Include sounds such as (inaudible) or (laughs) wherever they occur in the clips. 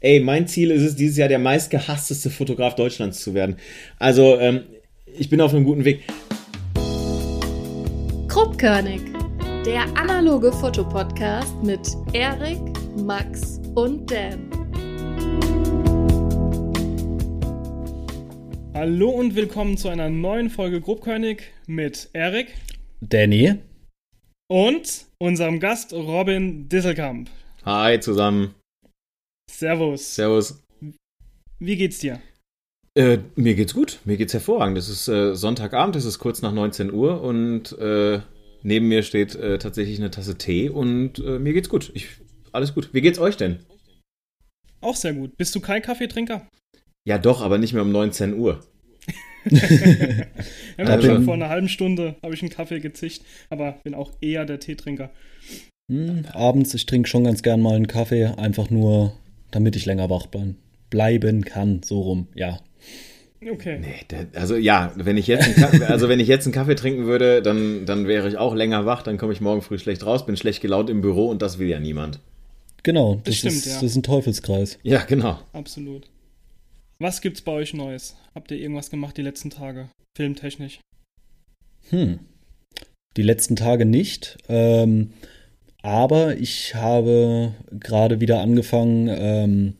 ey, mein Ziel ist es, dieses Jahr der meistgehassteste Fotograf Deutschlands zu werden. Also, ähm, ich bin auf einem guten Weg. Kruppkörnig, der analoge Fotopodcast mit Erik, Max und Dan. Hallo und willkommen zu einer neuen Folge Grobkönig mit Erik, Danny und unserem Gast Robin Disselkamp. Hi zusammen. Servus. Servus. Wie geht's dir? Äh, mir geht's gut. Mir geht's hervorragend. Es ist äh, Sonntagabend, es ist kurz nach 19 Uhr und äh, neben mir steht äh, tatsächlich eine Tasse Tee und äh, mir geht's gut. Ich, alles gut. Wie geht's euch denn? Auch sehr gut. Bist du kein Kaffeetrinker? Ja, doch, aber nicht mehr um 19 Uhr. (laughs) ja, also, schon vor einer halben Stunde habe ich einen Kaffee gezischt, aber bin auch eher der Teetrinker. Hm, abends, ich trinke schon ganz gern mal einen Kaffee, einfach nur, damit ich länger wach bleiben kann, so rum, ja. Okay. Nee, der, also ja, wenn ich jetzt einen Kaffee, (laughs) also wenn ich jetzt einen Kaffee trinken würde, dann, dann wäre ich auch länger wach, dann komme ich morgen früh schlecht raus, bin schlecht gelaunt im Büro und das will ja niemand. Genau, das, das stimmt, ist, ja. das ist ein Teufelskreis. Ja, genau. Absolut. Was gibt's bei euch Neues? Habt ihr irgendwas gemacht die letzten Tage? Filmtechnisch? Hm. Die letzten Tage nicht. Ähm, aber ich habe gerade wieder angefangen, ähm,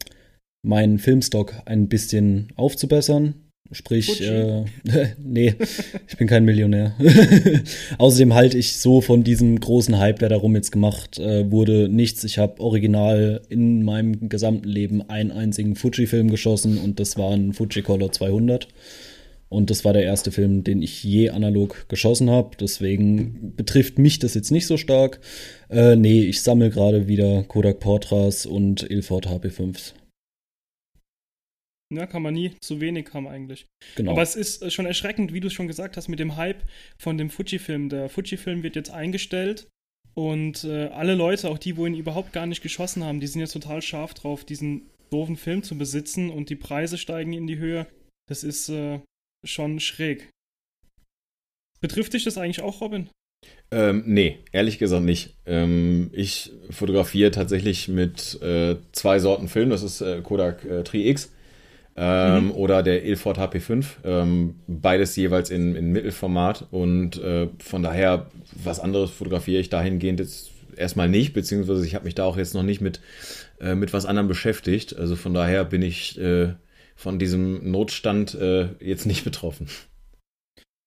meinen Filmstock ein bisschen aufzubessern. Sprich, äh, (laughs) nee, ich bin kein Millionär. (laughs) Außerdem halte ich so von diesem großen Hype, der darum jetzt gemacht äh, wurde, nichts. Ich habe original in meinem gesamten Leben einen einzigen Fuji-Film geschossen und das war ein Fuji Color 200. Und das war der erste Film, den ich je analog geschossen habe. Deswegen betrifft mich das jetzt nicht so stark. Äh, nee, ich sammle gerade wieder Kodak Portras und Ilford HP5s. Ja, kann man nie zu wenig haben eigentlich. Genau. Aber es ist äh, schon erschreckend, wie du es schon gesagt hast, mit dem Hype von dem Fuji-Film. Der Fuji-Film wird jetzt eingestellt und äh, alle Leute, auch die, wo ihn überhaupt gar nicht geschossen haben, die sind jetzt total scharf drauf, diesen doofen Film zu besitzen und die Preise steigen in die Höhe. Das ist äh, schon schräg. Betrifft dich das eigentlich auch, Robin? Ähm, nee, ehrlich gesagt nicht. Ähm, ich fotografiere tatsächlich mit äh, zwei Sorten Film. Das ist äh, Kodak äh, Tri-X ähm, mhm. oder der Ilford HP5. Ähm, beides jeweils in, in Mittelformat und äh, von daher was anderes fotografiere ich dahingehend jetzt erstmal nicht, beziehungsweise ich habe mich da auch jetzt noch nicht mit, äh, mit was anderem beschäftigt. Also von daher bin ich äh, von diesem Notstand äh, jetzt nicht betroffen.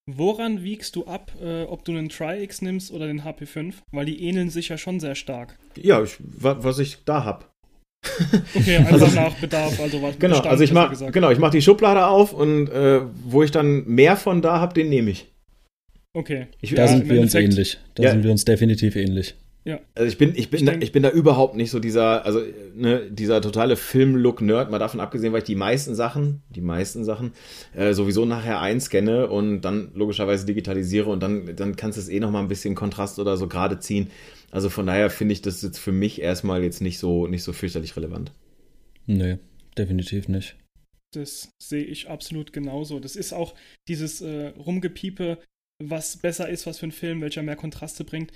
Woran wiegst du ab, äh, ob du einen Tri-X nimmst oder den HP5? Weil die ähneln sich ja schon sehr stark. Ja, ich, was ich da habe. Okay, (laughs) einfach also, nach Bedarf, also was Genau, Bestand, also ich mach, genau, ich mache die Schublade auf und äh, wo ich dann mehr von da habe, den nehme ich. Okay. Ich, da ja, sind wir uns ähnlich. Da ja. sind wir uns definitiv ähnlich. Ja. Also ich bin, ich bin, ich, da, ich bin da überhaupt nicht so dieser, also ne, dieser totale Film-Look-Nerd, mal davon abgesehen, weil ich die meisten Sachen, die meisten Sachen, äh, sowieso nachher einscanne und dann logischerweise digitalisiere und dann, dann kannst du es eh noch mal ein bisschen Kontrast oder so gerade ziehen. Also von daher finde ich das jetzt für mich erstmal jetzt nicht so, nicht so fürchterlich relevant. Nee, definitiv nicht. Das sehe ich absolut genauso. Das ist auch dieses äh, Rumgepiepe, was besser ist, was für ein Film, welcher mehr Kontraste bringt.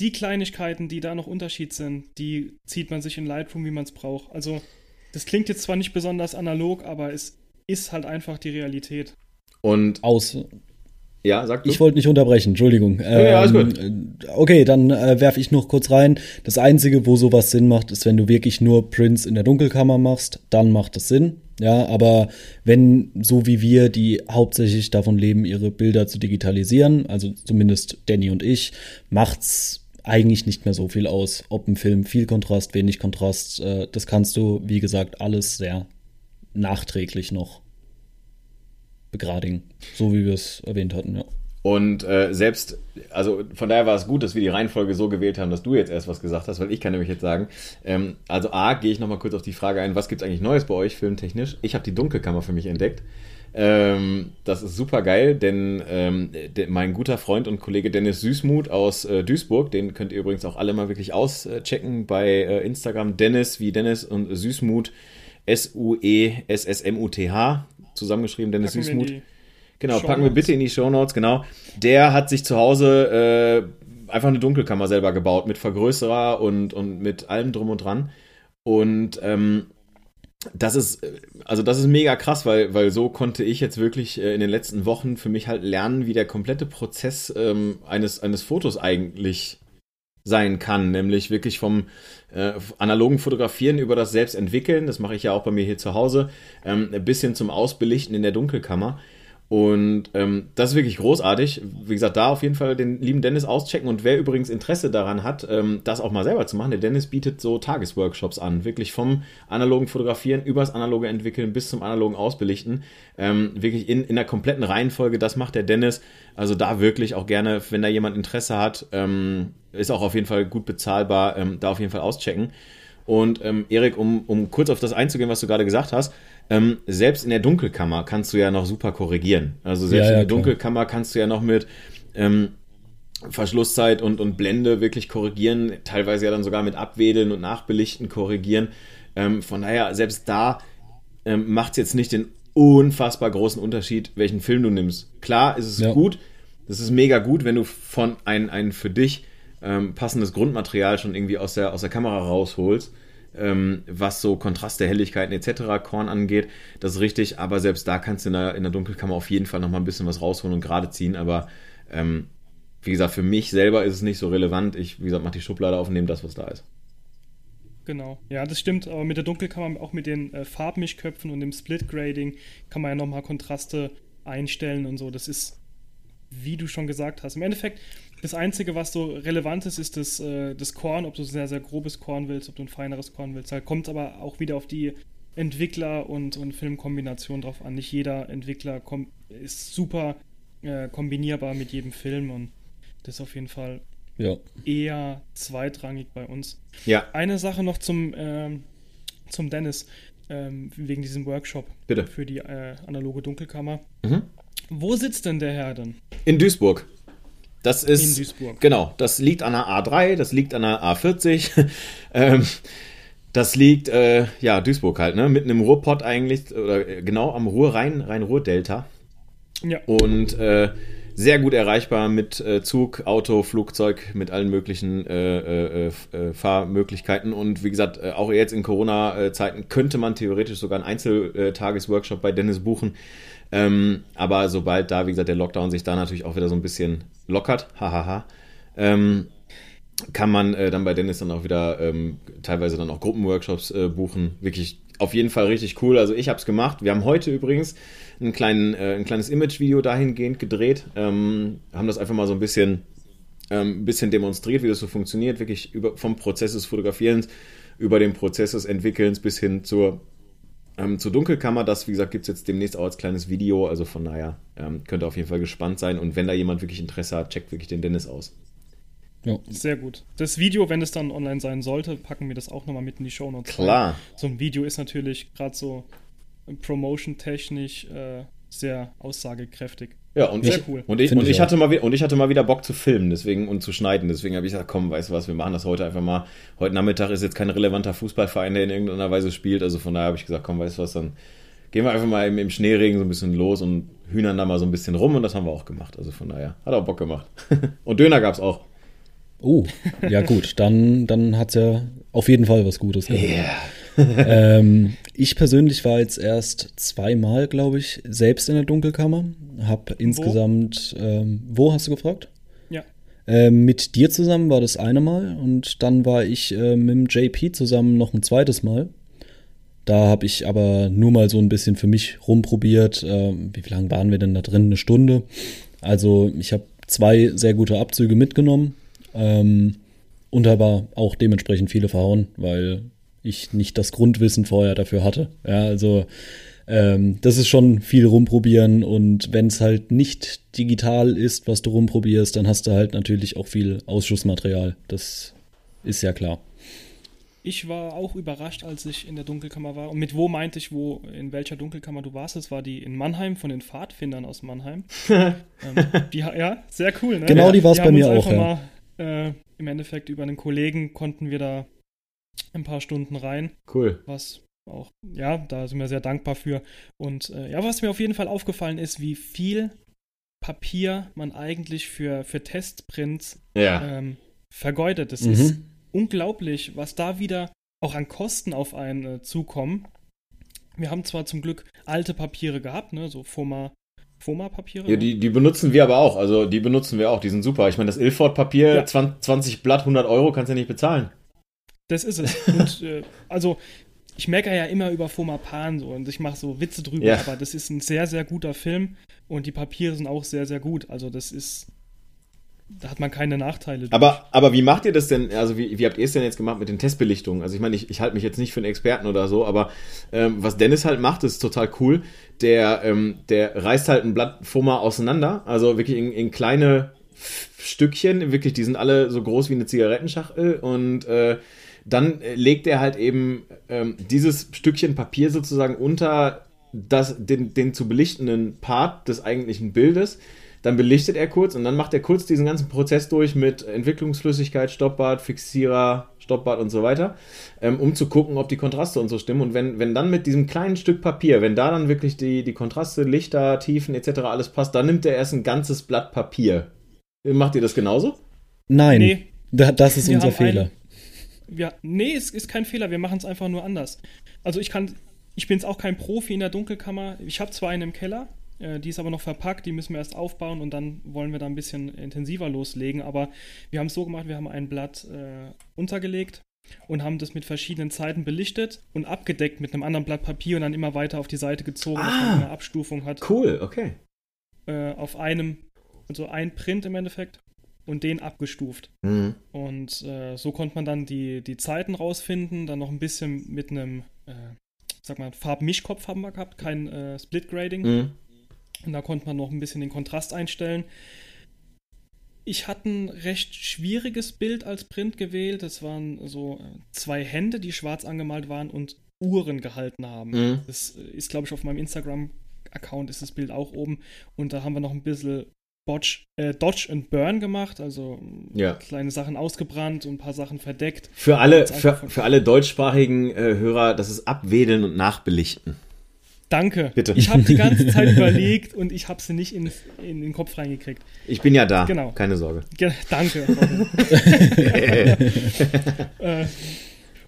Die Kleinigkeiten, die da noch Unterschied sind, die zieht man sich in Lightroom, wie man es braucht. Also, das klingt jetzt zwar nicht besonders analog, aber es ist halt einfach die Realität. Und aus, ja, sag du. Ich wollte nicht unterbrechen, Entschuldigung. Ja, ja alles gut. Ähm, okay, dann äh, werfe ich noch kurz rein. Das Einzige, wo sowas Sinn macht, ist, wenn du wirklich nur Prints in der Dunkelkammer machst, dann macht das Sinn. Ja, aber wenn, so wie wir, die hauptsächlich davon leben, ihre Bilder zu digitalisieren, also zumindest Danny und ich, macht's eigentlich nicht mehr so viel aus, ob ein Film viel Kontrast, wenig Kontrast, äh, das kannst du, wie gesagt, alles sehr nachträglich noch begradigen, so wie wir es erwähnt hatten, ja. Und äh, selbst, also von daher war es gut, dass wir die Reihenfolge so gewählt haben, dass du jetzt erst was gesagt hast, weil ich kann nämlich jetzt sagen, ähm, also A, gehe ich nochmal kurz auf die Frage ein, was gibt es eigentlich Neues bei euch filmtechnisch? Ich habe die Dunkelkammer für mich entdeckt. Ähm, das ist super geil, denn ähm, de, mein guter Freund und Kollege Dennis Süßmuth aus äh, Duisburg, den könnt ihr übrigens auch alle mal wirklich auschecken bei äh, Instagram. Dennis wie Dennis und Süßmuth, S-U-E-S-S-M-U-T-H zusammengeschrieben, Dennis packen Süßmuth. Genau, packen wir bitte in die Show Notes, genau. Der hat sich zu Hause äh, einfach eine Dunkelkammer selber gebaut mit Vergrößerer und, und mit allem drum und dran. Und ähm, das ist, also das ist mega krass, weil, weil so konnte ich jetzt wirklich äh, in den letzten Wochen für mich halt lernen, wie der komplette Prozess ähm, eines, eines Fotos eigentlich sein kann, nämlich wirklich vom äh, analogen Fotografieren über das Selbstentwickeln, das mache ich ja auch bei mir hier zu Hause, ähm, bis hin zum Ausbelichten in der Dunkelkammer. Und ähm, das ist wirklich großartig. Wie gesagt, da auf jeden Fall den lieben Dennis auschecken. Und wer übrigens Interesse daran hat, ähm, das auch mal selber zu machen, der Dennis bietet so Tagesworkshops an. Wirklich vom analogen Fotografieren übers analoge Entwickeln bis zum analogen Ausbelichten. Ähm, wirklich in, in der kompletten Reihenfolge, das macht der Dennis. Also da wirklich auch gerne, wenn da jemand Interesse hat, ähm, ist auch auf jeden Fall gut bezahlbar, ähm, da auf jeden Fall auschecken. Und ähm, Erik, um, um kurz auf das einzugehen, was du gerade gesagt hast, ähm, selbst in der Dunkelkammer kannst du ja noch super korrigieren. Also selbst ja, ja, in der klar. Dunkelkammer kannst du ja noch mit ähm, Verschlusszeit und, und Blende wirklich korrigieren, teilweise ja dann sogar mit Abwedeln und Nachbelichten korrigieren. Ähm, von daher, selbst da ähm, macht es jetzt nicht den unfassbar großen Unterschied, welchen Film du nimmst. Klar ist es ja. gut, das ist mega gut, wenn du von ein, ein für dich ähm, passendes Grundmaterial schon irgendwie aus der, aus der Kamera rausholst ähm, was so Kontraste, Helligkeiten etc. Korn angeht. Das ist richtig, aber selbst da kannst du in der, in der Dunkelkammer auf jeden Fall nochmal ein bisschen was rausholen und gerade ziehen. Aber ähm, wie gesagt, für mich selber ist es nicht so relevant. Ich, wie gesagt, mache die Schublade auf und nehme das, was da ist. Genau, ja, das stimmt. Aber mit der Dunkelkammer, auch mit den äh, Farbmischköpfen und dem Split-Grading, kann man ja nochmal Kontraste einstellen und so. Das ist, wie du schon gesagt hast. Im Endeffekt, das Einzige, was so relevant ist, ist das, äh, das Korn, ob du sehr, sehr grobes Korn willst, ob du ein feineres Korn willst. Da kommt aber auch wieder auf die Entwickler- und, und Filmkombination drauf an. Nicht jeder Entwickler ist super äh, kombinierbar mit jedem Film und das ist auf jeden Fall ja. eher zweitrangig bei uns. Ja. Eine Sache noch zum, ähm, zum Dennis, ähm, wegen diesem Workshop Bitte. für die äh, analoge Dunkelkammer. Mhm. Wo sitzt denn der Herr denn? In Duisburg. Das ist. In Duisburg. Genau, das liegt an der A3, das liegt an der A40. (laughs) ähm, das liegt, äh, ja, Duisburg halt, ne? Mitten im Ruhrpott eigentlich, oder äh, genau am Ruhr-Rhein, Rhein-Ruhr-Delta. Ja. Und äh, sehr gut erreichbar mit äh, Zug, Auto, Flugzeug, mit allen möglichen äh, äh, Fahrmöglichkeiten. Und wie gesagt, auch jetzt in Corona-Zeiten könnte man theoretisch sogar einen Einzeltagesworkshop bei Dennis buchen. Ähm, aber sobald da, wie gesagt, der Lockdown sich da natürlich auch wieder so ein bisschen lockert, (laughs) hahaha, ähm, kann man äh, dann bei Dennis dann auch wieder ähm, teilweise dann auch Gruppenworkshops äh, buchen. Wirklich auf jeden Fall richtig cool. Also ich habe es gemacht. Wir haben heute übrigens einen kleinen, äh, ein kleines Image-Video dahingehend gedreht. Ähm, haben das einfach mal so ein bisschen, ähm, bisschen demonstriert, wie das so funktioniert. Wirklich über, vom Prozess des Fotografierens über den Prozess des Entwickelns bis hin zur ähm, zur Dunkelkammer, das, wie gesagt, gibt es jetzt demnächst auch als kleines Video. Also von daher ähm, könnt ihr auf jeden Fall gespannt sein. Und wenn da jemand wirklich Interesse hat, checkt wirklich den Dennis aus. Ja. Sehr gut. Das Video, wenn es dann online sein sollte, packen wir das auch nochmal mit in die Show Notes. Klar. So ein Video ist natürlich gerade so promotion-technisch äh, sehr aussagekräftig. Ja, und Sehr ich, cool. Und ich, und ich, hatte mal, und ich hatte mal wieder Bock zu filmen deswegen, und zu schneiden. Deswegen habe ich gesagt, komm, weißt du was, wir machen das heute einfach mal. Heute Nachmittag ist jetzt kein relevanter Fußballverein, der in irgendeiner Weise spielt. Also von daher habe ich gesagt, komm, weißt du was, dann gehen wir einfach mal im, im, Schneeregen so ein bisschen los und hühnern da mal so ein bisschen rum. Und das haben wir auch gemacht. Also von daher hat auch Bock gemacht. (laughs) und Döner gab es auch. Oh, ja gut, dann, dann hat es ja auf jeden Fall was Gutes (laughs) gehabt. Yeah. Ähm, ich persönlich war jetzt erst zweimal, glaube ich, selbst in der Dunkelkammer. Hab insgesamt, wo, ähm, wo hast du gefragt? Ja. Ähm, mit dir zusammen war das eine Mal und dann war ich äh, mit dem JP zusammen noch ein zweites Mal. Da habe ich aber nur mal so ein bisschen für mich rumprobiert. Ähm, wie lange waren wir denn da drin? Eine Stunde. Also ich habe zwei sehr gute Abzüge mitgenommen ähm, und aber auch dementsprechend viele verhauen, weil ich nicht das Grundwissen vorher dafür hatte. Ja, also ähm, das ist schon viel rumprobieren und wenn es halt nicht digital ist, was du rumprobierst, dann hast du halt natürlich auch viel Ausschussmaterial. Das ist ja klar. Ich war auch überrascht, als ich in der Dunkelkammer war. Und mit wo meinte ich, wo, in welcher Dunkelkammer du warst? Das war die in Mannheim von den Pfadfindern aus Mannheim. (laughs) ähm, die, ja, sehr cool, ne? Genau, die war es bei mir auch. Ja. Mal, äh, Im Endeffekt über einen Kollegen konnten wir da ein paar Stunden rein. Cool. Was auch, ja, da sind wir sehr dankbar für. Und äh, ja, was mir auf jeden Fall aufgefallen ist, wie viel Papier man eigentlich für, für Testprints ja. ähm, vergeudet. Es mhm. ist unglaublich, was da wieder auch an Kosten auf einen äh, zukommen. Wir haben zwar zum Glück alte Papiere gehabt, ne, so Foma, Foma-Papiere. Ja, die, die benutzen wir aber auch. Also die benutzen wir auch. Die sind super. Ich meine, das Ilford-Papier, ja. 20 Blatt, 100 Euro, kannst du ja nicht bezahlen. Das ist es. (laughs) Und äh, also ich meckere ja immer über Fomapan so und ich mache so Witze drüber, ja. aber das ist ein sehr, sehr guter Film und die Papiere sind auch sehr, sehr gut. Also das ist da hat man keine Nachteile. Aber, aber wie macht ihr das denn? Also, wie, wie habt ihr es denn jetzt gemacht mit den Testbelichtungen? Also, ich meine, ich, ich halte mich jetzt nicht für einen Experten oder so, aber ähm, was Dennis halt macht, ist total cool. Der, ähm, der reißt halt ein Blatt Foma auseinander, also wirklich in, in kleine Stückchen, wirklich, die sind alle so groß wie eine Zigarettenschachtel und äh, dann legt er halt eben ähm, dieses Stückchen Papier sozusagen unter das, den, den zu belichtenden Part des eigentlichen Bildes dann belichtet er kurz und dann macht er kurz diesen ganzen Prozess durch mit Entwicklungsflüssigkeit, Stoppbad, Fixierer, Stoppbad und so weiter, ähm, um zu gucken, ob die Kontraste und so stimmen. Und wenn, wenn dann mit diesem kleinen Stück Papier, wenn da dann wirklich die, die Kontraste, Lichter, Tiefen etc. alles passt, dann nimmt er erst ein ganzes Blatt Papier. Macht ihr das genauso? Nein, nee. das ist unser Fehler. Ein, ja, nee, es ist kein Fehler, wir machen es einfach nur anders. Also ich kann, ich bin jetzt auch kein Profi in der Dunkelkammer. Ich habe zwar einen im Keller, äh, die ist aber noch verpackt, die müssen wir erst aufbauen und dann wollen wir da ein bisschen intensiver loslegen. Aber wir haben es so gemacht, wir haben ein Blatt äh, untergelegt und haben das mit verschiedenen Zeiten belichtet und abgedeckt mit einem anderen Blatt Papier und dann immer weiter auf die Seite gezogen, ah, dass man eine Abstufung hat. Cool, okay. Äh, auf einem, also ein Print im Endeffekt und den abgestuft. Mhm. Und äh, so konnte man dann die, die Zeiten rausfinden, dann noch ein bisschen mit einem, äh, sag mal, Farbmischkopf haben wir gehabt, kein äh, Split Grading. Mhm. Und da konnte man noch ein bisschen den Kontrast einstellen. Ich hatte ein recht schwieriges Bild als Print gewählt. Es waren so äh, zwei Hände, die schwarz angemalt waren und Uhren gehalten haben. Mhm. Das äh, ist, glaube ich, auf meinem Instagram-Account ist das Bild auch oben. Und da haben wir noch ein bisschen Botch, äh, Dodge and Burn gemacht, also ja. kleine Sachen ausgebrannt und ein paar Sachen verdeckt. Für alle, für, für alle deutschsprachigen äh, Hörer, das ist Abwedeln und Nachbelichten. Danke. Bitte. Ich habe die ganze (laughs) Zeit überlegt und ich habe sie nicht in, in, den Kopf reingekriegt. Ich bin ja da. Genau. Keine Sorge. Ge danke. (laughs) äh,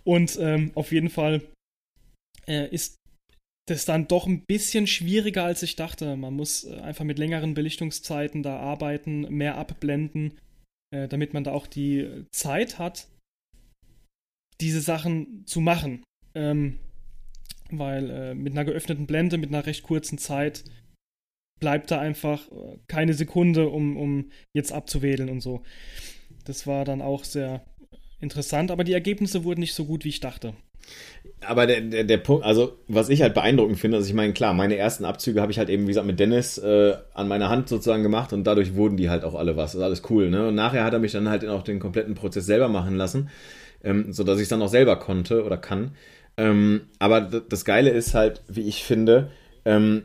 und ähm, auf jeden Fall äh, ist das dann doch ein bisschen schwieriger, als ich dachte. Man muss äh, einfach mit längeren Belichtungszeiten da arbeiten, mehr abblenden, äh, damit man da auch die Zeit hat, diese Sachen zu machen. Ähm, weil äh, mit einer geöffneten Blende, mit einer recht kurzen Zeit, bleibt da einfach äh, keine Sekunde, um, um jetzt abzuwedeln und so. Das war dann auch sehr interessant, aber die Ergebnisse wurden nicht so gut, wie ich dachte. Aber der, der, der Punkt, also was ich halt beeindruckend finde, also ich meine, klar, meine ersten Abzüge habe ich halt eben, wie gesagt, mit Dennis äh, an meiner Hand sozusagen gemacht und dadurch wurden die halt auch alle was. Das ist alles cool, ne? Und nachher hat er mich dann halt auch den kompletten Prozess selber machen lassen, ähm, sodass ich es dann auch selber konnte oder kann. Ähm, aber das Geile ist halt, wie ich finde, ähm,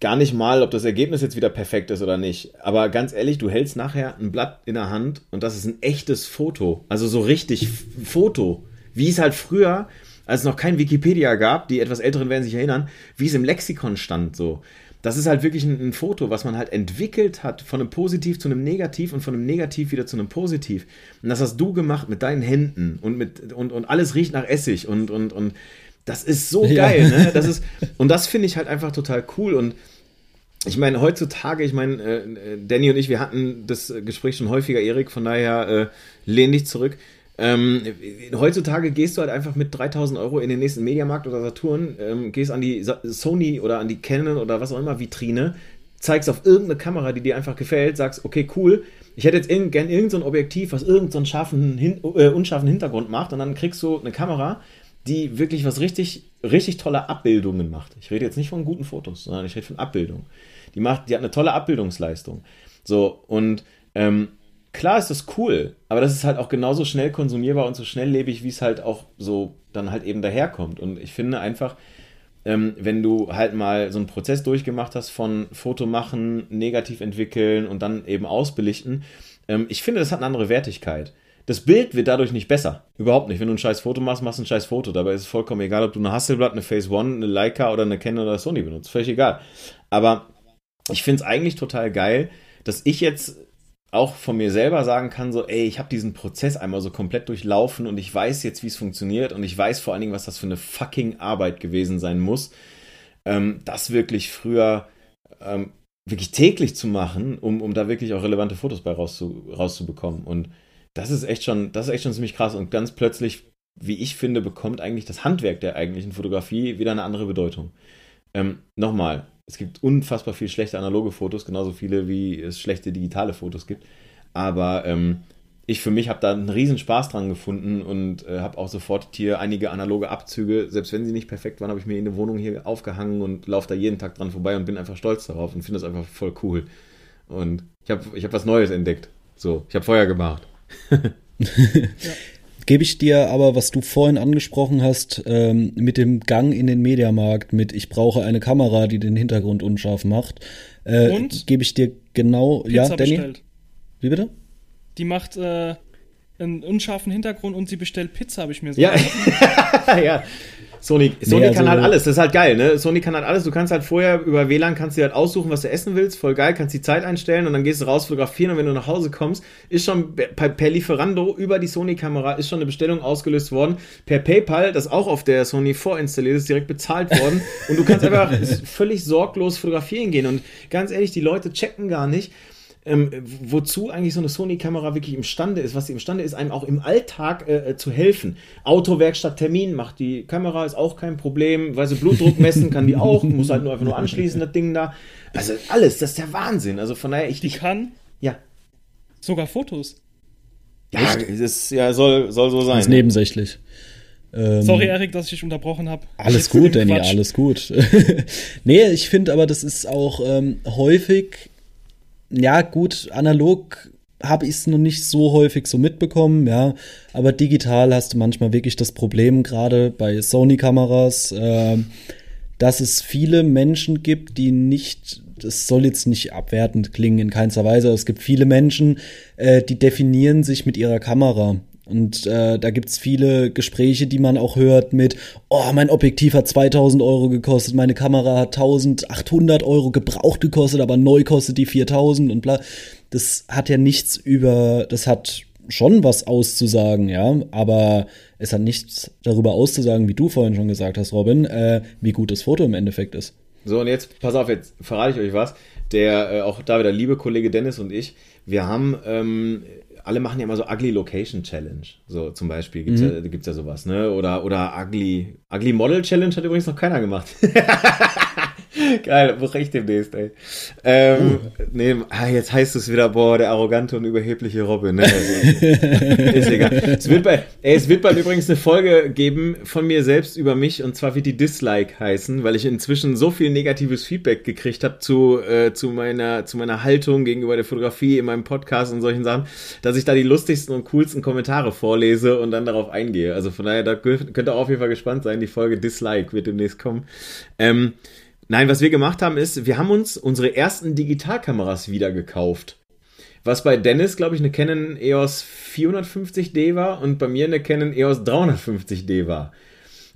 gar nicht mal, ob das Ergebnis jetzt wieder perfekt ist oder nicht. Aber ganz ehrlich, du hältst nachher ein Blatt in der Hand und das ist ein echtes Foto. Also so richtig Foto. Wie es halt früher, als es noch kein Wikipedia gab, die etwas Älteren werden sich erinnern, wie es im Lexikon stand so das ist halt wirklich ein, ein, Foto, was man halt entwickelt hat, von einem Positiv zu einem Negativ und von einem Negativ wieder zu einem Positiv. Und das hast du gemacht mit deinen Händen und mit und, und alles riecht nach Essig und und und das ist so (laughs) geil, ja. ne? Das ist und das finde ich halt einfach total cool und ich meine, heutzutage, ich meine, äh, Danny und ich, wir hatten das Gespräch schon häufiger, Erik, von daher äh, lehn dich zurück. Ähm, heutzutage gehst du halt einfach mit 3000 Euro in den nächsten Mediamarkt oder Saturn, ähm, gehst an die Sony oder an die Canon oder was auch immer Vitrine, zeigst auf irgendeine Kamera, die dir einfach gefällt, sagst, okay, cool, ich hätte jetzt gern irgendein so Objektiv, was irgendeinen so scharfen, hin, äh, unscharfen Hintergrund macht und dann kriegst du eine Kamera, die wirklich was richtig, richtig tolle Abbildungen macht. Ich rede jetzt nicht von guten Fotos, sondern ich rede von Abbildungen. Die macht, die hat eine tolle Abbildungsleistung. So, und ähm, klar ist das cool, aber das ist halt auch genauso schnell konsumierbar und so schnelllebig, wie es halt auch so dann halt eben daherkommt. Und ich finde einfach, ähm, wenn du halt mal so einen Prozess durchgemacht hast von Foto machen, negativ entwickeln und dann eben ausbelichten, ähm, ich finde, das hat eine andere Wertigkeit. Das Bild wird dadurch nicht besser. Überhaupt nicht. Wenn du ein scheiß Foto machst, machst du ein scheiß Foto. Dabei ist es vollkommen egal, ob du eine Hasselblatt, eine Phase One, eine Leica oder eine Canon oder Sony benutzt. Völlig egal. Aber ich finde es eigentlich total geil, dass ich jetzt auch von mir selber sagen kann, so, ey, ich habe diesen Prozess einmal so komplett durchlaufen und ich weiß jetzt, wie es funktioniert und ich weiß vor allen Dingen, was das für eine fucking Arbeit gewesen sein muss, ähm, das wirklich früher ähm, wirklich täglich zu machen, um, um da wirklich auch relevante Fotos bei rauszu, rauszubekommen. Und das ist echt schon, das ist echt schon ziemlich krass. Und ganz plötzlich, wie ich finde, bekommt eigentlich das Handwerk der eigentlichen Fotografie wieder eine andere Bedeutung. Ähm, Nochmal, es gibt unfassbar viel schlechte analoge Fotos, genauso viele wie es schlechte digitale Fotos gibt. Aber ähm, ich für mich habe da einen riesen Spaß dran gefunden und äh, habe auch sofort hier einige analoge Abzüge, selbst wenn sie nicht perfekt waren, habe ich mir in der Wohnung hier aufgehangen und laufe da jeden Tag dran vorbei und bin einfach stolz darauf und finde das einfach voll cool. Und ich habe ich hab was Neues entdeckt. So, ich habe Feuer gemacht. (laughs) (laughs) ja. Gebe ich dir aber, was du vorhin angesprochen hast, ähm, mit dem Gang in den Mediamarkt, mit ich brauche eine Kamera, die den Hintergrund unscharf macht, äh, und? Gebe ich dir genau. Pizza ja, Danny? Bestellt. Wie bitte? Die macht äh, einen unscharfen Hintergrund und sie bestellt Pizza, habe ich mir so Ja, (laughs) ja. Sony, Sony nee, also, kann halt alles, das ist halt geil, ne? Sony kann halt alles. Du kannst halt vorher über WLAN kannst du halt aussuchen, was du essen willst, voll geil, kannst die Zeit einstellen und dann gehst du raus fotografieren und wenn du nach Hause kommst, ist schon per, per Lieferando über die Sony-Kamera ist schon eine Bestellung ausgelöst worden. Per PayPal, das auch auf der Sony vorinstalliert ist, direkt bezahlt worden und du kannst (laughs) einfach völlig sorglos fotografieren gehen und ganz ehrlich, die Leute checken gar nicht, ähm, wozu eigentlich so eine Sony-Kamera wirklich imstande ist, was sie imstande ist, einem auch im Alltag äh, äh, zu helfen. Autowerkstatt Termin macht die Kamera, ist auch kein Problem, weil sie Blutdruck (laughs) messen kann die auch, muss halt nur einfach nur anschließen, das Ding da. Also alles, das ist der Wahnsinn. Also von daher, ich. Die kann ja. sogar Fotos. Ja, das ja, soll, soll so sein. Das ist nebensächlich. Ähm, Sorry, Erik, dass ich dich unterbrochen habe. Alles gut, Danny, alles gut. nee, ich finde aber, das ist auch ähm, häufig ja, gut, analog habe ich es noch nicht so häufig so mitbekommen, ja. Aber digital hast du manchmal wirklich das Problem, gerade bei Sony-Kameras, äh, dass es viele Menschen gibt, die nicht, das soll jetzt nicht abwertend klingen in keinster Weise, aber es gibt viele Menschen, äh, die definieren sich mit ihrer Kamera. Und äh, da gibt's viele Gespräche, die man auch hört mit, oh, mein Objektiv hat 2000 Euro gekostet, meine Kamera hat 1800 Euro gebraucht gekostet, aber neu kostet die 4000 und bla. Das hat ja nichts über, das hat schon was auszusagen, ja, aber es hat nichts darüber auszusagen, wie du vorhin schon gesagt hast, Robin, äh, wie gut das Foto im Endeffekt ist. So, und jetzt, pass auf, jetzt verrate ich euch was. Der, äh, auch da wieder liebe Kollege Dennis und ich, wir haben ähm, alle machen ja immer so Ugly Location Challenge. So zum Beispiel gibt es mhm. ja, gibt's ja sowas, ne? Oder, oder Ugly, Ugly Model Challenge hat übrigens noch keiner gemacht. (laughs) (laughs) Geil, buch ich demnächst, ey. Ähm, uh. nee, ah, jetzt heißt es wieder, boah, der arrogante und überhebliche Robin. Ne? Also, (laughs) ist egal. Es wird, bei, ey, es wird bald übrigens eine Folge geben von mir selbst über mich und zwar wird die Dislike heißen, weil ich inzwischen so viel negatives Feedback gekriegt habe zu, äh, zu, meiner, zu meiner Haltung gegenüber der Fotografie in meinem Podcast und solchen Sachen, dass ich da die lustigsten und coolsten Kommentare vorlese und dann darauf eingehe. Also von daher, da könnt ihr auch auf jeden Fall gespannt sein. Die Folge Dislike wird demnächst kommen. Ähm, Nein, was wir gemacht haben, ist, wir haben uns unsere ersten Digitalkameras wieder gekauft. Was bei Dennis, glaube ich, eine Canon EOS 450D war und bei mir eine Canon EOS 350D war.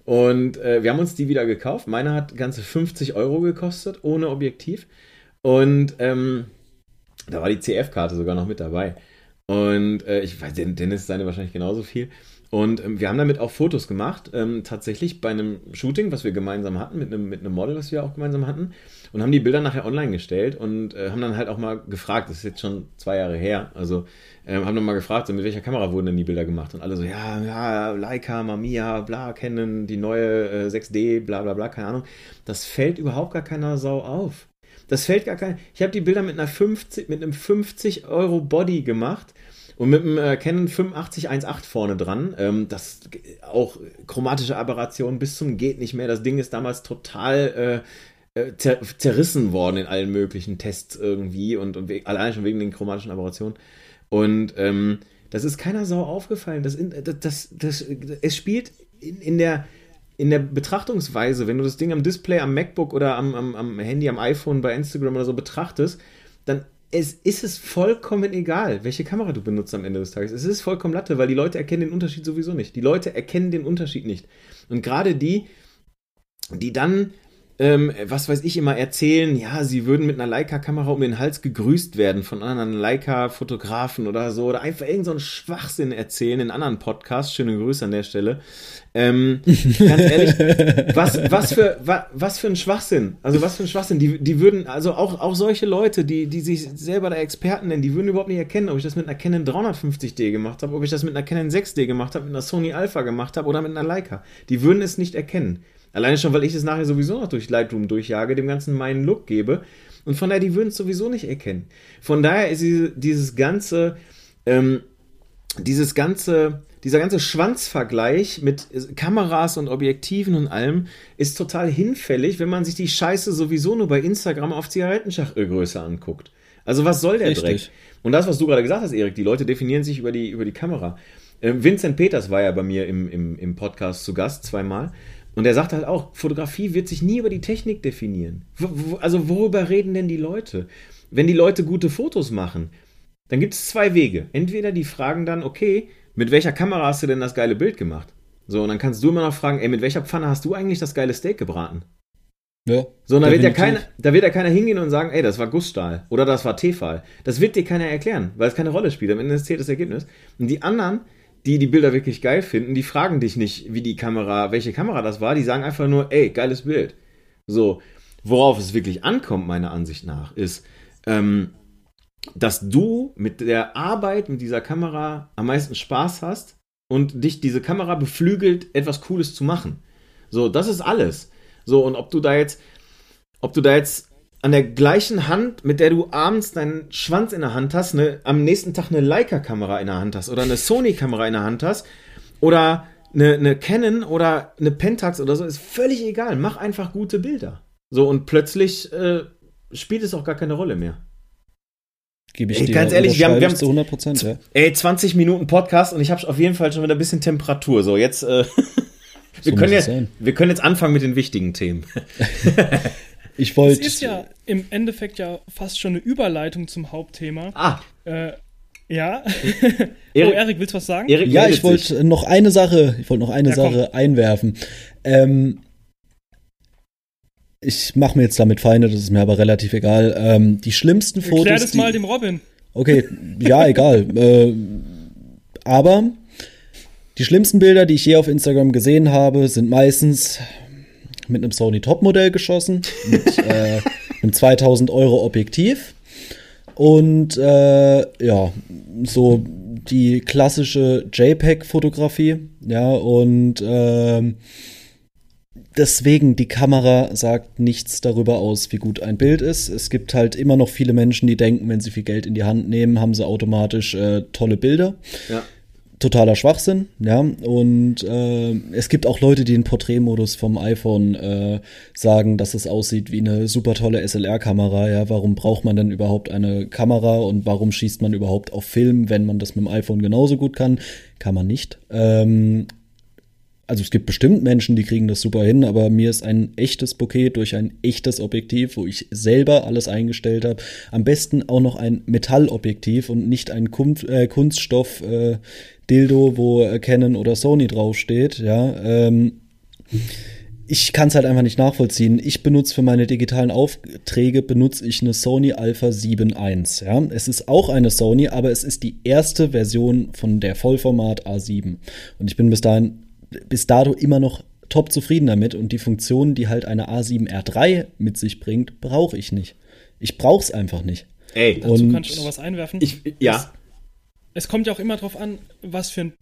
Und äh, wir haben uns die wieder gekauft. Meine hat ganze 50 Euro gekostet, ohne Objektiv. Und ähm, da war die CF-Karte sogar noch mit dabei. Und äh, ich weiß, Dennis seine wahrscheinlich genauso viel. Und ähm, wir haben damit auch Fotos gemacht, ähm, tatsächlich bei einem Shooting, was wir gemeinsam hatten, mit einem, mit einem Model, was wir auch gemeinsam hatten. Und haben die Bilder nachher online gestellt und äh, haben dann halt auch mal gefragt, das ist jetzt schon zwei Jahre her, also äh, haben dann mal gefragt, so, mit welcher Kamera wurden denn die Bilder gemacht? Und alle so, ja, ja, Leica, Mamiya, bla, kennen die neue äh, 6D, bla, bla, bla, keine Ahnung. Das fällt überhaupt gar keiner Sau auf. Das fällt gar kein. Ich habe die Bilder mit einer 50, mit einem 50 Euro Body gemacht und mit dem äh, Canon 8518 vorne dran, ähm, das auch chromatische Aberration bis zum geht nicht mehr. Das Ding ist damals total äh, äh zer zerrissen worden in allen möglichen Tests irgendwie und, und allein schon wegen den chromatischen Aberrationen. Und ähm, das ist keiner Sau aufgefallen. Das, das, das, das es spielt in, in, der in der Betrachtungsweise, wenn du das Ding am Display, am MacBook oder am, am, am Handy, am iPhone, bei Instagram oder so betrachtest, dann es ist es vollkommen egal, welche Kamera du benutzt am Ende des Tages. Es ist vollkommen Latte, weil die Leute erkennen den Unterschied sowieso nicht. Die Leute erkennen den Unterschied nicht. Und gerade die, die dann ähm, was weiß ich, immer erzählen, ja, sie würden mit einer Leica-Kamera um den Hals gegrüßt werden von anderen Leica-Fotografen oder so, oder einfach irgendeinen so Schwachsinn erzählen in anderen Podcasts. Schöne Grüße an der Stelle. Ähm, ganz ehrlich, (laughs) was, was, für, was, was für ein Schwachsinn. Also was für ein Schwachsinn. Die, die würden, also auch, auch solche Leute, die, die sich selber der Experten nennen, die würden überhaupt nicht erkennen, ob ich das mit einer Canon 350D gemacht habe, ob ich das mit einer Canon 6D gemacht habe, mit einer Sony Alpha gemacht habe oder mit einer Leica. Die würden es nicht erkennen. Alleine schon, weil ich es nachher sowieso noch durch Lightroom durchjage, dem Ganzen meinen Look gebe. Und von daher, die würden es sowieso nicht erkennen. Von daher ist dieses ganze, ähm, dieses ganze, dieser ganze Schwanzvergleich mit Kameras und Objektiven und allem ist total hinfällig, wenn man sich die Scheiße sowieso nur bei Instagram auf Zigarettenschachgröße anguckt. Also was soll der Richtig. Dreck? Und das, was du gerade gesagt hast, Erik, die Leute definieren sich über die, über die Kamera. Äh, Vincent Peters war ja bei mir im, im, im Podcast zu Gast zweimal. Und er sagt halt auch, Fotografie wird sich nie über die Technik definieren. also worüber reden denn die Leute? Wenn die Leute gute Fotos machen, dann gibt es zwei Wege. Entweder die fragen dann, okay, mit welcher Kamera hast du denn das geile Bild gemacht? So, und dann kannst du immer noch fragen, ey, mit welcher Pfanne hast du eigentlich das geile Steak gebraten? Ja. So, und da wird, ja keiner, da wird ja keiner hingehen und sagen, ey, das war Gussstahl oder das war Tefal. Das wird dir keiner erklären, weil es keine Rolle spielt. Am Ende zählt das Ergebnis. Und die anderen, die die Bilder wirklich geil finden, die fragen dich nicht, wie die Kamera, welche Kamera das war, die sagen einfach nur, ey, geiles Bild. So, worauf es wirklich ankommt, meiner Ansicht nach, ist, ähm, dass du mit der Arbeit mit dieser Kamera am meisten Spaß hast und dich diese Kamera beflügelt, etwas Cooles zu machen. So, das ist alles. So, und ob du da jetzt, ob du da jetzt an der gleichen Hand, mit der du abends deinen Schwanz in der Hand hast, ne, am nächsten Tag eine Leica-Kamera in der Hand hast oder eine Sony-Kamera in der Hand hast oder eine, eine Canon oder eine Pentax oder so, ist völlig egal. Mach einfach gute Bilder. So, und plötzlich äh, spielt es auch gar keine Rolle mehr. Gebe ich ey, dir ganz ehrlich, wir haben, wir haben zu 100 Prozent, ja. Ey, 20 Minuten Podcast und ich habe auf jeden Fall schon wieder ein bisschen Temperatur. So, jetzt, äh, (laughs) wir, so können jetzt wir können jetzt anfangen mit den wichtigen Themen. (laughs) (laughs) Ich wollte. Das ist ja im Endeffekt ja fast schon eine Überleitung zum Hauptthema. Ah. Äh, ja. (laughs) Erik, oh, Erik, willst du was sagen? Erik ja, ich wollte noch eine Sache, ich wollte noch eine ja, Sache komm. einwerfen. Ähm, ich mache mir jetzt damit Feinde, das ist mir aber relativ egal. Ähm, die schlimmsten Fotos. Erklär das die, mal dem Robin. Okay, ja, (laughs) egal. äh, aber die schlimmsten Bilder, die ich je auf Instagram gesehen habe, sind meistens mit einem Sony Topmodell geschossen, mit (laughs) äh, einem 2000 Euro Objektiv. Und äh, ja, so die klassische JPEG-Fotografie. Ja, und äh, deswegen, die Kamera sagt nichts darüber aus, wie gut ein Bild ist. Es gibt halt immer noch viele Menschen, die denken, wenn sie viel Geld in die Hand nehmen, haben sie automatisch äh, tolle Bilder. Ja totaler Schwachsinn, ja. Und äh, es gibt auch Leute, die den Porträtmodus vom iPhone äh, sagen, dass es aussieht wie eine super tolle SLR-Kamera. Ja, warum braucht man denn überhaupt eine Kamera und warum schießt man überhaupt auf Film, wenn man das mit dem iPhone genauso gut kann? Kann man nicht. Ähm, also es gibt bestimmt Menschen, die kriegen das super hin, aber mir ist ein echtes Bouquet durch ein echtes Objektiv, wo ich selber alles eingestellt habe. Am besten auch noch ein Metallobjektiv und nicht ein Kunst, äh, Kunststoff äh, Dildo, wo äh, Canon oder Sony draufsteht, ja. Ähm, ich kann es halt einfach nicht nachvollziehen. Ich benutze für meine digitalen Aufträge benutze ich eine Sony Alpha 7.1. Ja, es ist auch eine Sony, aber es ist die erste Version von der Vollformat A7. Und ich bin bis dahin bis dato immer noch top zufrieden damit und die Funktionen, die halt eine A7R3 mit sich bringt, brauche ich nicht. Ich brauche es einfach nicht. Ey, dazu und kann ich noch was einwerfen. Ich, ja. Es, es, kommt ja auch immer darauf an, was für ein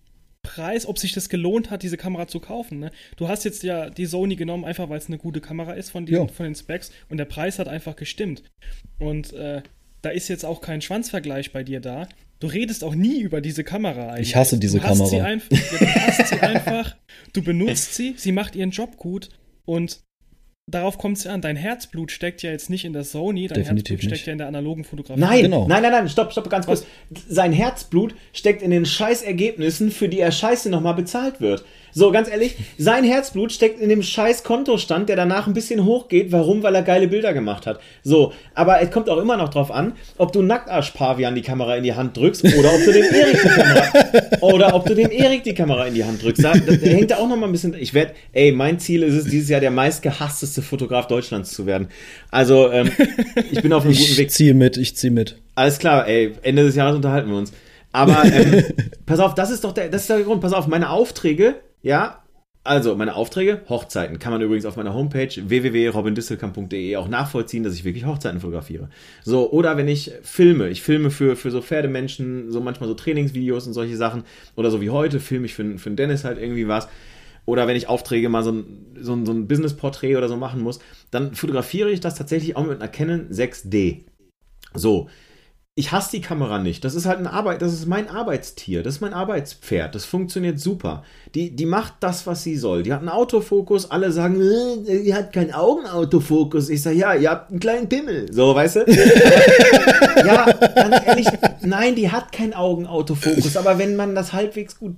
Preis, ob sich das gelohnt hat, diese Kamera zu kaufen. Ne? Du hast jetzt ja die Sony genommen, einfach weil es eine gute Kamera ist von, diesen, von den Specs und der Preis hat einfach gestimmt. Und äh, da ist jetzt auch kein Schwanzvergleich bei dir da. Du redest auch nie über diese Kamera eigentlich. Ich hasse diese du Kamera. Sie einfach, du hast sie einfach, du benutzt sie, sie macht ihren Job gut und darauf kommt es an. Dein Herzblut steckt ja jetzt nicht in der Sony, dein Definitiv Herzblut nicht. steckt ja in der analogen Fotografie. Nein, genau. nein, nein, nein, stopp, stopp, ganz kurz. Was? Sein Herzblut steckt in den Scheißergebnissen, für die er Scheiße nochmal bezahlt wird. So, ganz ehrlich, sein Herzblut steckt in dem scheiß Kontostand, der danach ein bisschen hochgeht. Warum? Weil er geile Bilder gemacht hat. So, aber es kommt auch immer noch drauf an, ob du Nacktarsch-Pavian die Kamera in die Hand drückst oder ob du dem Erik die Kamera (laughs) oder ob du dem Erik die Kamera in die Hand drückst. Da, da hängt da auch noch mal ein bisschen. Ich werde, ey, mein Ziel ist es, dieses Jahr der meistgehassteste Fotograf Deutschlands zu werden. Also, ähm, ich bin auf einem guten Weg. Ich ziehe mit, ich ziehe mit. Alles klar, ey, Ende des Jahres unterhalten wir uns. Aber ähm, (laughs) pass auf, das ist doch der, das ist der Grund. Pass auf, meine Aufträge, ja, also meine Aufträge, Hochzeiten, kann man übrigens auf meiner Homepage www.robindisselkamp.de auch nachvollziehen, dass ich wirklich Hochzeiten fotografiere. So, oder wenn ich filme, ich filme für, für so Pferdemenschen, so manchmal so Trainingsvideos und solche Sachen, oder so wie heute, filme ich für, für Dennis halt irgendwie was. Oder wenn ich Aufträge mal so ein, so ein, so ein Business-Porträt oder so machen muss, dann fotografiere ich das tatsächlich auch mit einer Canon 6D. So, ich hasse die Kamera nicht. Das ist halt ein Arbeit, das ist mein Arbeitstier, das ist mein Arbeitspferd. Das funktioniert super. Die, die macht das, was sie soll. Die hat einen Autofokus. Alle sagen, äh, die hat keinen Augenautofokus. Ich sage, ja, ihr habt einen kleinen Pimmel. So, weißt du? (laughs) ja, ganz ehrlich, nein, die hat keinen Augenautofokus. Aber wenn man das halbwegs gut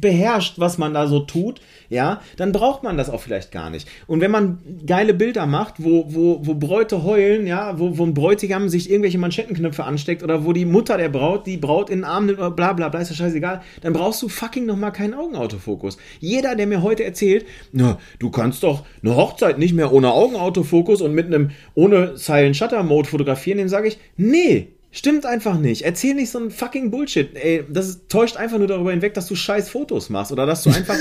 beherrscht, was man da so tut, ja, dann braucht man das auch vielleicht gar nicht. Und wenn man geile Bilder macht, wo, wo, wo Bräute heulen, ja, wo, wo ein Bräutigam sich irgendwelche Manschettenknöpfe ansteckt oder wo die Mutter der Braut die Braut in den Arm nimmt oder bla bla bla, ist ja scheißegal, dann brauchst du fucking nochmal keinen Augenautofokus. Jeder, der mir heute erzählt, na, du kannst doch eine Hochzeit nicht mehr ohne Augenautofokus und mit einem ohne Silent Shutter Mode fotografieren, dem sage ich, nee, Stimmt einfach nicht. Erzähl nicht so ein fucking Bullshit. Ey, das täuscht einfach nur darüber hinweg, dass du scheiß Fotos machst oder dass du einfach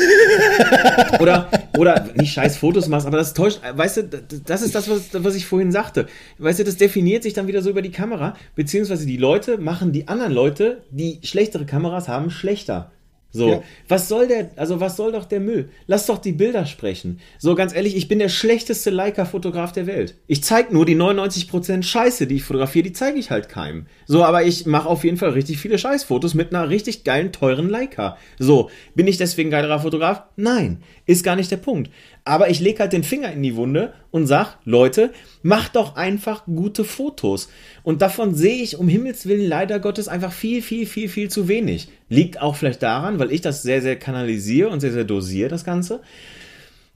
(laughs) oder oder nicht scheiß Fotos machst, aber das täuscht, weißt du, das ist das, was, was ich vorhin sagte. Weißt du, das definiert sich dann wieder so über die Kamera, beziehungsweise die Leute machen die anderen Leute, die schlechtere Kameras haben, schlechter. So, ja. was soll der, also was soll doch der Müll? Lass doch die Bilder sprechen. So, ganz ehrlich, ich bin der schlechteste Leica-Fotograf der Welt. Ich zeige nur die 99% Scheiße, die ich fotografiere, die zeige ich halt keinem. So, aber ich mache auf jeden Fall richtig viele Scheißfotos mit einer richtig geilen, teuren Leica. So, bin ich deswegen geilerer Fotograf? Nein, ist gar nicht der Punkt. Aber ich lege halt den Finger in die Wunde und sag, Leute, macht doch einfach gute Fotos. Und davon sehe ich um Himmels Willen leider Gottes einfach viel, viel, viel, viel zu wenig. Liegt auch vielleicht daran, weil ich das sehr, sehr kanalisiere und sehr, sehr dosiere, das Ganze.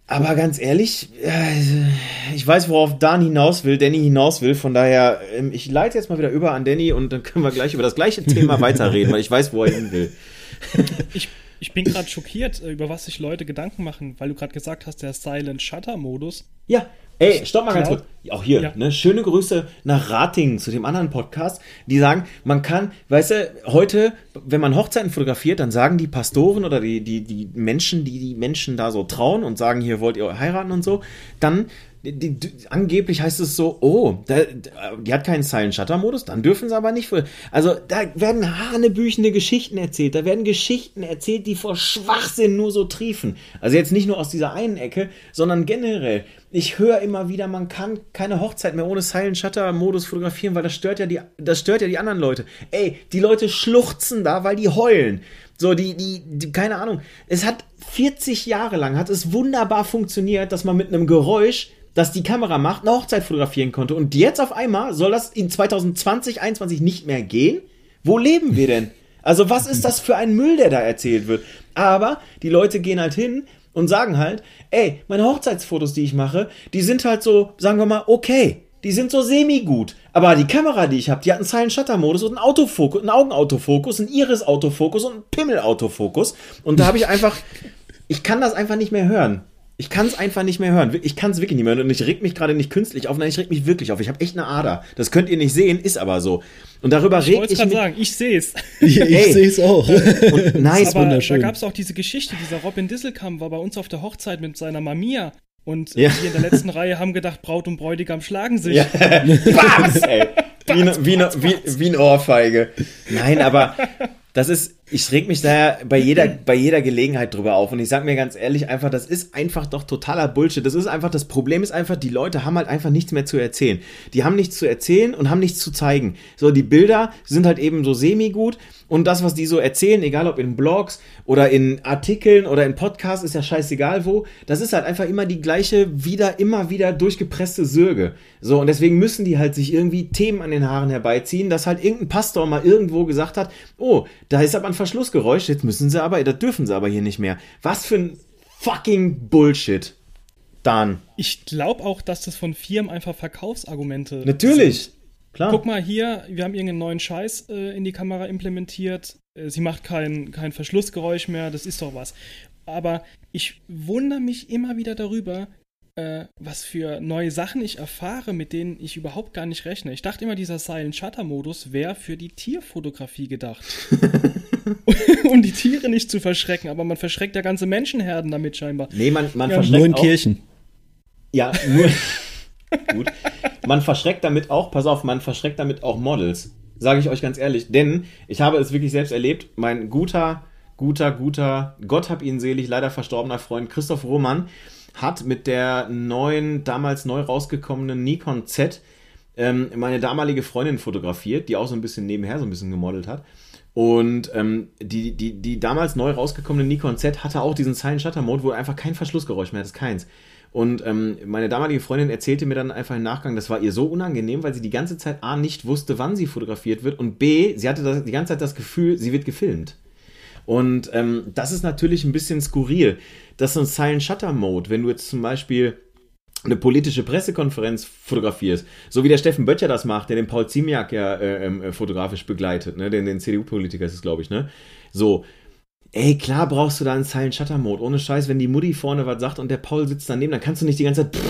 Aber ganz ehrlich, äh, ich weiß, worauf Dan hinaus will, Danny hinaus will. Von daher, ähm, ich leite jetzt mal wieder über an Danny und dann können wir gleich über das gleiche Thema (laughs) weiterreden, weil ich weiß, wo er hin will. Ich ich bin gerade schockiert, äh, über was sich Leute Gedanken machen, weil du gerade gesagt hast, der Silent Shutter Modus. Ja, ey, stopp mal ganz kurz. Auch hier, ja. ne, schöne Grüße nach Ratingen zu dem anderen Podcast, die sagen, man kann, weißt du, heute, wenn man Hochzeiten fotografiert, dann sagen die Pastoren oder die, die, die Menschen, die die Menschen da so trauen und sagen, hier wollt ihr heiraten und so, dann die, die, angeblich heißt es so, oh, da, die hat keinen Silent Shutter Modus, dann dürfen sie aber nicht. Also da werden hanebüchende Geschichten erzählt, da werden Geschichten erzählt, die vor Schwachsinn nur so triefen. Also jetzt nicht nur aus dieser einen Ecke, sondern generell. Ich höre immer wieder, man kann keine Hochzeit mehr ohne Silent Shutter Modus fotografieren, weil das stört ja die, das stört ja die anderen Leute. Ey, die Leute schluchzen da, weil die heulen. So, die, die, die, keine Ahnung. Es hat 40 Jahre lang, hat es wunderbar funktioniert, dass man mit einem Geräusch das die Kamera macht, eine Hochzeit fotografieren konnte. Und jetzt auf einmal soll das in 2020, 2021 nicht mehr gehen? Wo leben wir denn? (laughs) Also was ist das für ein Müll, der da erzählt wird? Aber die Leute gehen halt hin und sagen halt, ey, meine Hochzeitsfotos, die ich mache, die sind halt so, sagen wir mal, okay. Die sind so semi-gut. Aber die Kamera, die ich habe, die hat einen Silent Shutter Modus und einen Autofokus, einen Augenautofokus, einen Iris Autofokus und einen Pimmel Autofokus. Und da habe ich einfach, ich kann das einfach nicht mehr hören. Ich kann es einfach nicht mehr hören. Ich kann es wirklich nicht mehr hören. Und ich reg mich gerade nicht künstlich auf. Nein, ich reg mich wirklich auf. Ich habe echt eine Ader. Das könnt ihr nicht sehen, ist aber so. Und darüber ich reg ich mich. sagen, ich sehe es. (laughs) ich sehe es auch. Und, nice, aber wunderschön. Da gab es auch diese Geschichte. Dieser Robin Disselkamp war bei uns auf der Hochzeit mit seiner Mamia. Und ja. wir in der letzten (laughs) Reihe haben gedacht, Braut und Bräutigam schlagen sich. Ja. (laughs) Was, ey? Wie, ne, wie, ne, wie, wie ein Ohrfeige. Nein, aber das ist, ich reg mich daher bei jeder, bei jeder Gelegenheit drüber auf. Und ich sag mir ganz ehrlich einfach, das ist einfach doch totaler Bullshit. Das ist einfach, das Problem ist einfach, die Leute haben halt einfach nichts mehr zu erzählen. Die haben nichts zu erzählen und haben nichts zu zeigen. So, die Bilder sind halt eben so semi-gut Und das, was die so erzählen, egal ob in Blogs oder in Artikeln oder in Podcasts, ist ja scheißegal wo, das ist halt einfach immer die gleiche, wieder, immer wieder durchgepresste Sürge. So, und deswegen müssen die halt sich irgendwie Themen an den Haaren herbeiziehen, dass halt irgendein Pastor mal irgendwo gesagt hat, oh, da ist aber ein Verschlussgeräusch, jetzt müssen sie aber, da dürfen sie aber hier nicht mehr. Was für ein fucking Bullshit. Dan. Ich glaube auch, dass das von Firmen einfach Verkaufsargumente Natürlich. Sind. Klar. Guck mal hier, wir haben irgendeinen neuen Scheiß äh, in die Kamera implementiert. Äh, sie macht kein, kein Verschlussgeräusch mehr, das ist doch was. Aber ich wundere mich immer wieder darüber, äh, was für neue Sachen ich erfahre, mit denen ich überhaupt gar nicht rechne. Ich dachte immer, dieser Silent Shutter Modus wäre für die Tierfotografie gedacht. (laughs) um die Tiere nicht zu verschrecken, aber man verschreckt ja ganze Menschenherden damit scheinbar. Nee, man, man Ja, verschreckt nur in auch, Kirchen. Ja, nur. (laughs) gut. Man verschreckt damit auch, pass auf, man verschreckt damit auch Models. Sage ich euch ganz ehrlich. Denn ich habe es wirklich selbst erlebt. Mein guter, guter, guter, Gott hab ihn selig, leider verstorbener Freund Christoph Roman hat mit der neuen, damals neu rausgekommenen Nikon Z ähm, meine damalige Freundin fotografiert, die auch so ein bisschen nebenher so ein bisschen gemodelt hat. Und ähm, die, die, die damals neu rausgekommene Nikon Z hatte auch diesen Silent Shutter Mode, wo einfach kein Verschlussgeräusch mehr hat, keins. Und ähm, meine damalige Freundin erzählte mir dann einfach im Nachgang, das war ihr so unangenehm, weil sie die ganze Zeit A nicht wusste, wann sie fotografiert wird und B, sie hatte das, die ganze Zeit das Gefühl, sie wird gefilmt. Und ähm, das ist natürlich ein bisschen skurril. Das ist ein Silent Shutter Mode, wenn du jetzt zum Beispiel eine politische Pressekonferenz fotografierst, so wie der Steffen Böttcher das macht, der den Paul Ziemiak ja äh, äh, fotografisch begleitet, ne? den, den CDU-Politiker ist es, glaube ich, ne? So, ey, klar brauchst du da einen Silent Shutter Mode. Ohne Scheiß, wenn die Mutti vorne was sagt und der Paul sitzt daneben, dann kannst du nicht die ganze Zeit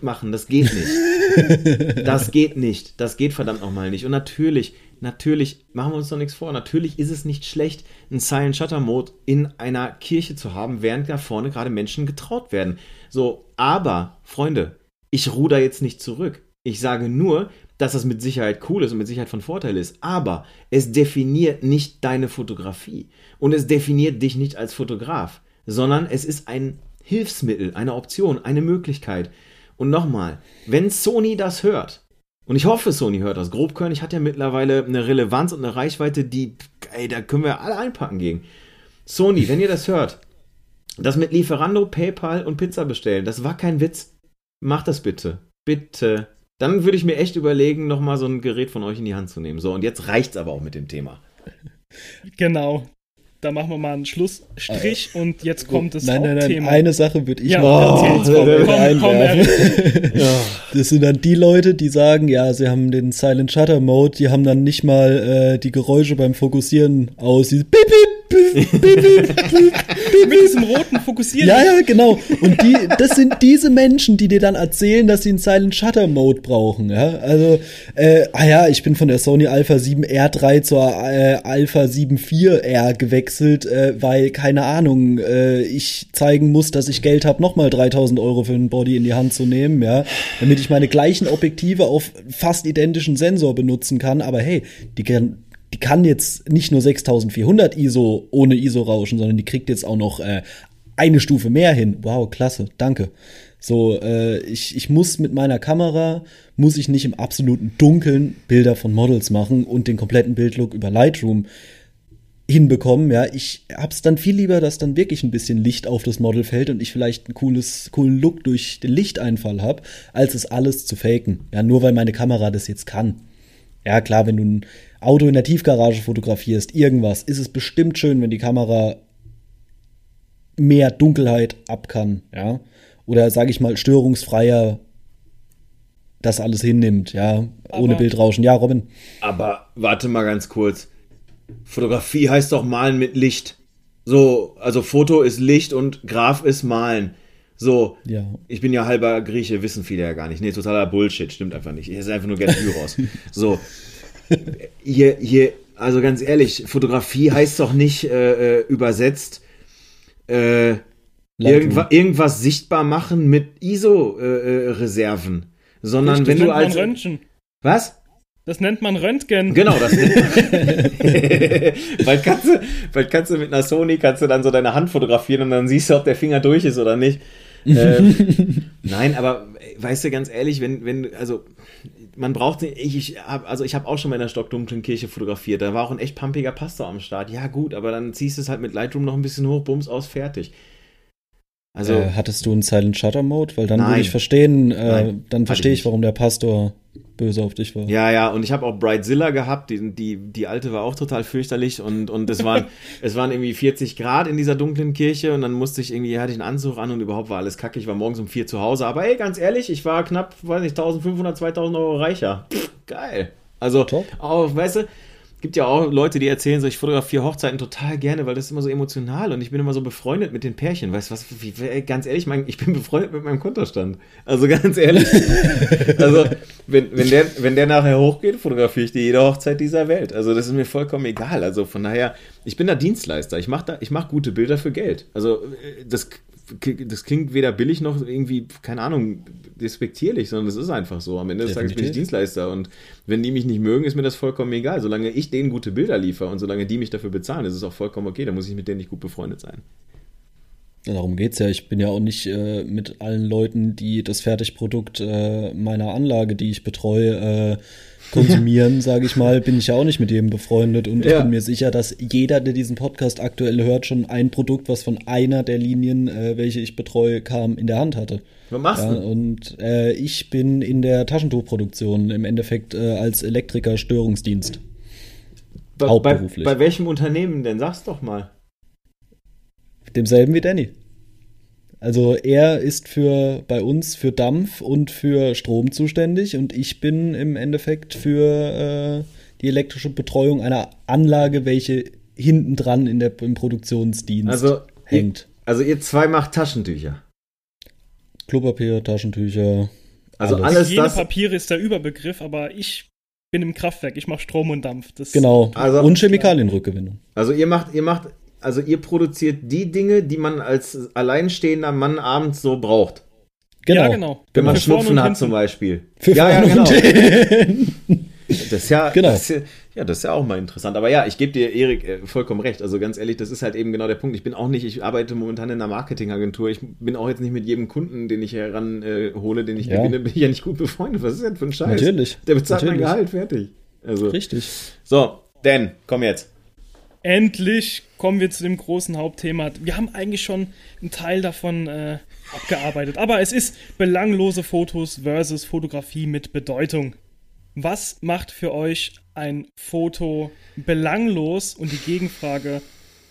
machen. Das geht nicht. (laughs) das geht nicht. Das geht verdammt nochmal nicht. Und natürlich, natürlich, machen wir uns doch nichts vor, natürlich ist es nicht schlecht, einen Silent Shutter Mode in einer Kirche zu haben, während da vorne gerade Menschen getraut werden. So, aber, Freunde, ich ruder jetzt nicht zurück. Ich sage nur, dass das mit Sicherheit cool ist und mit Sicherheit von Vorteil ist. Aber es definiert nicht deine Fotografie. Und es definiert dich nicht als Fotograf, sondern es ist ein Hilfsmittel, eine Option, eine Möglichkeit. Und nochmal, wenn Sony das hört, und ich hoffe, Sony hört das, Grobkönig hat ja mittlerweile eine Relevanz und eine Reichweite, die, ey, da können wir alle einpacken gegen. Sony, wenn ihr das hört, das mit Lieferando, PayPal und Pizza bestellen, das war kein Witz. Macht das bitte. Bitte. Dann würde ich mir echt überlegen, nochmal so ein Gerät von euch in die Hand zu nehmen. So, und jetzt reicht's aber auch mit dem Thema. Genau. Da machen wir mal einen Schlussstrich und jetzt kommt das Nein, nein, nein, Hauptthema. eine Sache würde ich Ja, erzähl's, (laughs) kurz komm, einwerfen. (laughs) Das sind dann die Leute, die sagen, ja, sie haben den Silent Shutter Mode, die haben dann nicht mal äh, die Geräusche beim Fokussieren aus. Dieses Bip, bip, Mit diesem roten Fokussieren. Ja, ja, genau. Und die, das sind diese Menschen, die dir dann erzählen, dass sie einen Silent Shutter Mode brauchen. Ja, also, äh, ah ja, ich bin von der Sony Alpha 7 R3 zur äh, Alpha 7 4R gewechselt, äh, weil keine Ahnung, äh, ich zeigen muss, dass ich Geld habe, nochmal 3000 Euro für einen Body in die Hand zu nehmen, ja, damit ich meine gleichen Objektive auf fast identischen Sensor benutzen kann. Aber hey, die die kann jetzt nicht nur 6400 ISO ohne ISO-Rauschen, sondern die kriegt jetzt auch noch äh, eine Stufe mehr hin. Wow, klasse, danke. So, äh, ich, ich muss mit meiner Kamera, muss ich nicht im absoluten Dunkeln Bilder von Models machen und den kompletten Bildlook über Lightroom hinbekommen. Ja, ich hab's dann viel lieber, dass dann wirklich ein bisschen Licht auf das Model fällt und ich vielleicht ein cooles, coolen Look durch den Lichteinfall hab, als es alles zu faken. Ja, nur weil meine Kamera das jetzt kann. Ja, klar, wenn du ein Auto in der Tiefgarage fotografierst, irgendwas, ist es bestimmt schön, wenn die Kamera mehr Dunkelheit ab kann, ja. Oder sage ich mal, störungsfreier das alles hinnimmt, ja, ohne Aber- Bildrauschen. Ja, Robin. Aber warte mal ganz kurz. Fotografie heißt doch malen mit Licht. So, also Foto ist Licht und Graf ist malen. So, Ja. ich bin ja halber Grieche, wissen viele ja gar nicht. Nee, totaler Bullshit, stimmt einfach nicht. Ich ist einfach nur Gerd Gyros. (laughs) So, hier, hier, also ganz ehrlich, Fotografie heißt doch nicht äh, äh, übersetzt äh, Lightroom. irgendwa, irgendwas sichtbar machen mit ISO-Reserven. Sondern das wenn nennt du man als. Röntgen. Was? Das nennt man Röntgen. Genau, das Weil (laughs) kannst du, weil kannst du mit einer Sony kannst du dann so deine Hand fotografieren und dann siehst du, ob der Finger durch ist oder nicht. ähm, (laughs) nein, aber weißt du, ganz ehrlich, wenn, wenn, also man braucht, ich, ich hab, also ich habe auch schon mal in der stockdunklen Kirche fotografiert, da war auch ein echt pumpiger Pastor am Start. Ja gut, aber dann ziehst du es halt mit Lightroom noch ein bisschen hoch, bums aus, fertig. Also äh, hattest du einen Silent Shutter Mode, weil dann würde ich verstehen, äh, dann verstehe ich, warum der Pastor böse auf dich war. Ja, ja, und ich habe auch Brightzilla gehabt, die, die, die alte war auch total fürchterlich und, und es, waren, (laughs) es waren irgendwie 40 Grad in dieser dunklen Kirche und dann musste ich irgendwie, hatte ich einen Anzug an und überhaupt war alles kacke. Ich war morgens um vier zu Hause, aber ey, ganz ehrlich, ich war knapp, weiß nicht, 1500, 2000 Euro reicher. Pff, geil. Also, Top. auch, weißt du, gibt ja auch Leute, die erzählen so, ich fotografiere Hochzeiten total gerne, weil das ist immer so emotional und ich bin immer so befreundet mit den Pärchen. Weißt du was, wie, ganz ehrlich, mein, ich bin (laughs) befreundet mit meinem Kontostand. Also ganz ehrlich. (laughs) also, wenn, wenn, der, wenn der nachher hochgeht, fotografiere ich dir jede Hochzeit dieser Welt. Also, das ist mir vollkommen egal. Also, von daher, ich bin da Dienstleister. Ich mache mach gute Bilder für Geld. Also, äh, das das klingt weder billig noch irgendwie, keine Ahnung, despektierlich, sondern es ist einfach so. Am Ende des Tages bin ich Dienstleister und wenn die mich nicht mögen, ist mir das vollkommen egal. Solange ich denen gute Bilder liefere und solange die mich dafür bezahlen, ist es auch vollkommen okay. Da muss ich mit denen nicht gut befreundet sein. Ja, darum geht's ja. Ich bin ja auch nicht äh, mit allen Leuten, die das Fertigprodukt äh, meiner Anlage, die ich betreue, äh, konsumieren, (laughs) sage ich mal, bin ich ja auch nicht mit jedem befreundet und ja. ich bin mir sicher, dass jeder, der diesen Podcast aktuell hört, schon ein Produkt, was von einer der Linien, äh, welche ich betreue, kam, in der Hand hatte. Was machst ja, du? Und äh, ich bin in der Taschentuchproduktion im Endeffekt äh, als Elektriker Störungsdienst. Bei, Hauptberuflich. Bei, bei welchem Unternehmen denn? Sag's doch mal. Demselben wie Danny. Also er ist für bei uns für Dampf und für Strom zuständig und ich bin im Endeffekt für äh, die elektrische Betreuung einer Anlage, welche hinten dran in der, im Produktionsdienst also, hängt. Ihr, also ihr zwei macht Taschentücher. Klopapier, Taschentücher. Also alles, alles Jene das. Papiere ist der Überbegriff, aber ich bin im Kraftwerk. Ich mache Strom und Dampf. Das genau. Also, und Chemikalienrückgewinnung. Also ihr macht, ihr macht also ihr produziert die Dinge, die man als alleinstehender Mann abends so braucht. Genau. Ja, genau. Wenn man Schnupfen hat zum Beispiel. Für ja, ja, genau. das ist ja, genau. Das ist ja, ja, das ist ja auch mal interessant. Aber ja, ich gebe dir, Erik, äh, vollkommen recht. Also ganz ehrlich, das ist halt eben genau der Punkt. Ich bin auch nicht, ich arbeite momentan in einer Marketingagentur. Ich bin auch jetzt nicht mit jedem Kunden, den ich heranhole, äh, den ich ja. gewinne, bin ich ja nicht gut befreundet. Was ist denn für ein Scheiß? Natürlich. Der bezahlt Natürlich. mein Gehalt, fertig. Also, Richtig. So, Dan, komm jetzt. Endlich kommen wir zu dem großen Hauptthema. Wir haben eigentlich schon einen Teil davon äh, abgearbeitet, aber es ist belanglose Fotos versus Fotografie mit Bedeutung. Was macht für euch ein Foto belanglos? Und die Gegenfrage,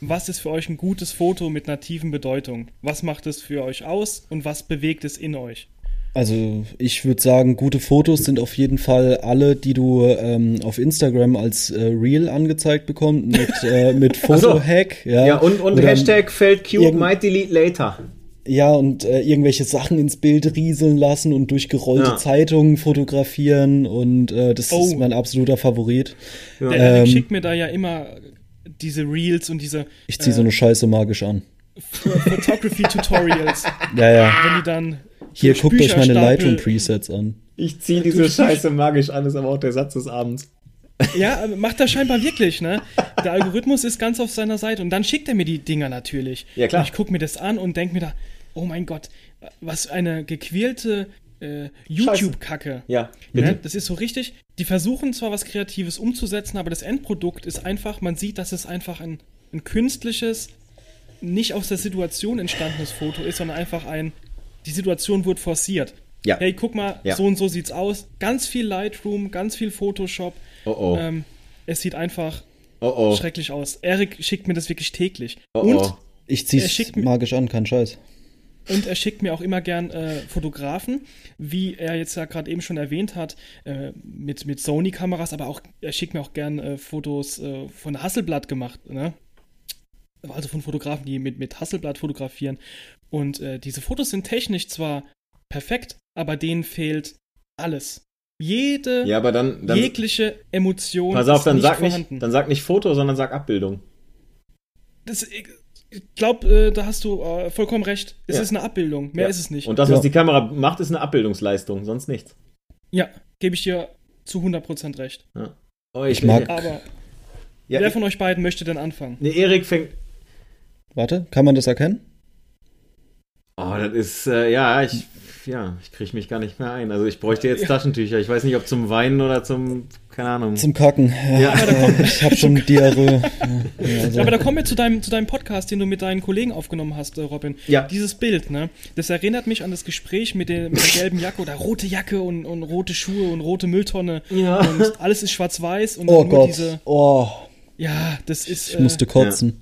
was ist für euch ein gutes Foto mit tiefen Bedeutung? Was macht es für euch aus und was bewegt es in euch? Also ich würde sagen, gute Fotos sind auf jeden Fall alle, die du ähm, auf Instagram als äh, Reel angezeigt bekommst, mit, (laughs) äh, mit Foto-Hack. So. Ja. ja, und, und Hashtag fällt cute, might delete later. Ja, und äh, irgendwelche Sachen ins Bild rieseln lassen und durch gerollte ja. Zeitungen fotografieren und äh, das oh. ist mein absoluter Favorit. Ja. Der ähm, schickt mir da ja immer diese Reels und diese. Ich ziehe so eine Scheiße magisch an. Photography Tutorials. (laughs) ja, ja. Wenn die dann hier, guckt euch meine Lightroom-Presets an. Ich ziehe diese Scheiße magisch an, ist aber auch der Satz des Abends. Ja, macht er scheinbar wirklich, ne? Der Algorithmus ist ganz auf seiner Seite und dann schickt er mir die Dinger natürlich. Ja, klar. Und ich gucke mir das an und denke mir da, oh mein Gott, was eine gequälte äh, YouTube-Kacke. Ja, bitte. Ne? Das ist so richtig. Die versuchen zwar was Kreatives umzusetzen, aber das Endprodukt ist einfach, man sieht, dass es einfach ein, ein künstliches, nicht aus der Situation entstandenes Foto ist, sondern einfach ein die Situation wurde forciert. Ja. Hey, guck mal, ja. so und so sieht's aus. Ganz viel Lightroom, ganz viel Photoshop. Oh oh. Ähm, es sieht einfach oh oh. schrecklich aus. Erik schickt mir das wirklich täglich. Oh und oh. ich zieh's magisch an, kein Scheiß. Und er schickt mir auch immer gern äh, Fotografen, wie er jetzt ja gerade eben schon erwähnt hat, äh, mit, mit Sony-Kameras, aber auch er schickt mir auch gern äh, Fotos äh, von Hasselblatt gemacht, ne? Also von Fotografen, die mit, mit Hasselblatt fotografieren. Und äh, diese Fotos sind technisch zwar perfekt, aber denen fehlt alles. Jede, ja, aber dann, dann jegliche Emotion pass auf, ist dann nicht sag vorhanden. Nicht, dann sag nicht Foto, sondern sag Abbildung. Das, ich glaube, äh, da hast du äh, vollkommen recht. Es ja. ist eine Abbildung, mehr ja. ist es nicht. Und das, was ja. die Kamera macht, ist eine Abbildungsleistung, sonst nichts. Ja, gebe ich dir zu 100% recht. Oh, ich, ich mag. Aber wer von euch beiden möchte denn anfangen? Nee, Erik fängt. Warte, kann man das erkennen? Oh, das ist, äh, ja, ich. ja, ich kriege mich gar nicht mehr ein. Also ich bräuchte jetzt Taschentücher. Ich weiß nicht, ob zum Weinen oder zum, keine Ahnung. Zum Kacken. Ja, ja. ich habe schon Diarrhoe. (laughs) Ja, also. Aber da kommen wir zu deinem, zu deinem Podcast, den du mit deinen Kollegen aufgenommen hast, äh, Robin. Ja. Dieses Bild, ne? Das erinnert mich an das Gespräch mit der, mit der gelben Jacke oder rote Jacke und, und rote Schuhe und rote Mülltonne. Ja. Und alles ist schwarz-weiß und oh nur Gott. diese. Oh. Ja, das ist. Ich musste kotzen.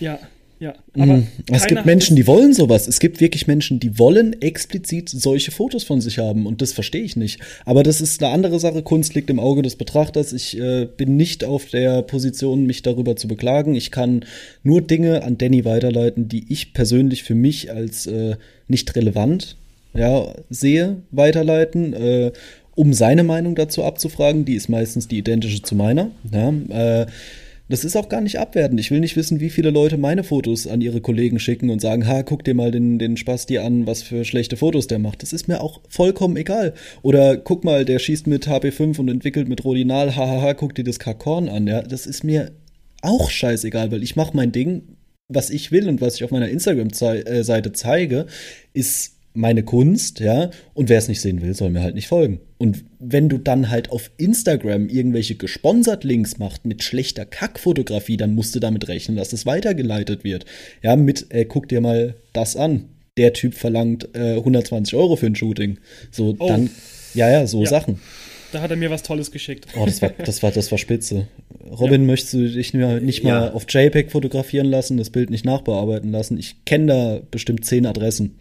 ja. Ja, mhm. aber es gibt Menschen, die wollen sowas. Es gibt wirklich Menschen, die wollen explizit solche Fotos von sich haben und das verstehe ich nicht. Aber das ist eine andere Sache. Kunst liegt im Auge des Betrachters. Ich äh, bin nicht auf der Position, mich darüber zu beklagen. Ich kann nur Dinge an Danny weiterleiten, die ich persönlich für mich als äh, nicht relevant ja, sehe, weiterleiten. Äh, um seine Meinung dazu abzufragen, die ist meistens die identische zu meiner. Ja, äh, das ist auch gar nicht abwertend. Ich will nicht wissen, wie viele Leute meine Fotos an ihre Kollegen schicken und sagen, ha, guck dir mal den, den Spasti an, was für schlechte Fotos der macht. Das ist mir auch vollkommen egal. Oder guck mal, der schießt mit HP5 und entwickelt mit Rodinal, hahaha, guck dir das Kakorn an. Ja, das ist mir auch scheißegal, weil ich mache mein Ding, was ich will und was ich auf meiner Instagram-Seite zeige, ist meine Kunst, ja, und wer es nicht sehen will, soll mir halt nicht folgen. Und wenn du dann halt auf Instagram irgendwelche gesponsert Links machst mit schlechter Kackfotografie, dann musst du damit rechnen, dass es weitergeleitet wird. Ja, mit, äh, guck dir mal das an. Der Typ verlangt äh, 120 Euro für ein Shooting. So, oh. dann, ja, ja, so ja. Sachen. Da hat er mir was Tolles geschickt. Oh, das war, (laughs) das war, das war spitze. Robin, ja. möchtest du dich nicht mal ja. auf JPEG fotografieren lassen, das Bild nicht nachbearbeiten lassen? Ich kenne da bestimmt zehn Adressen.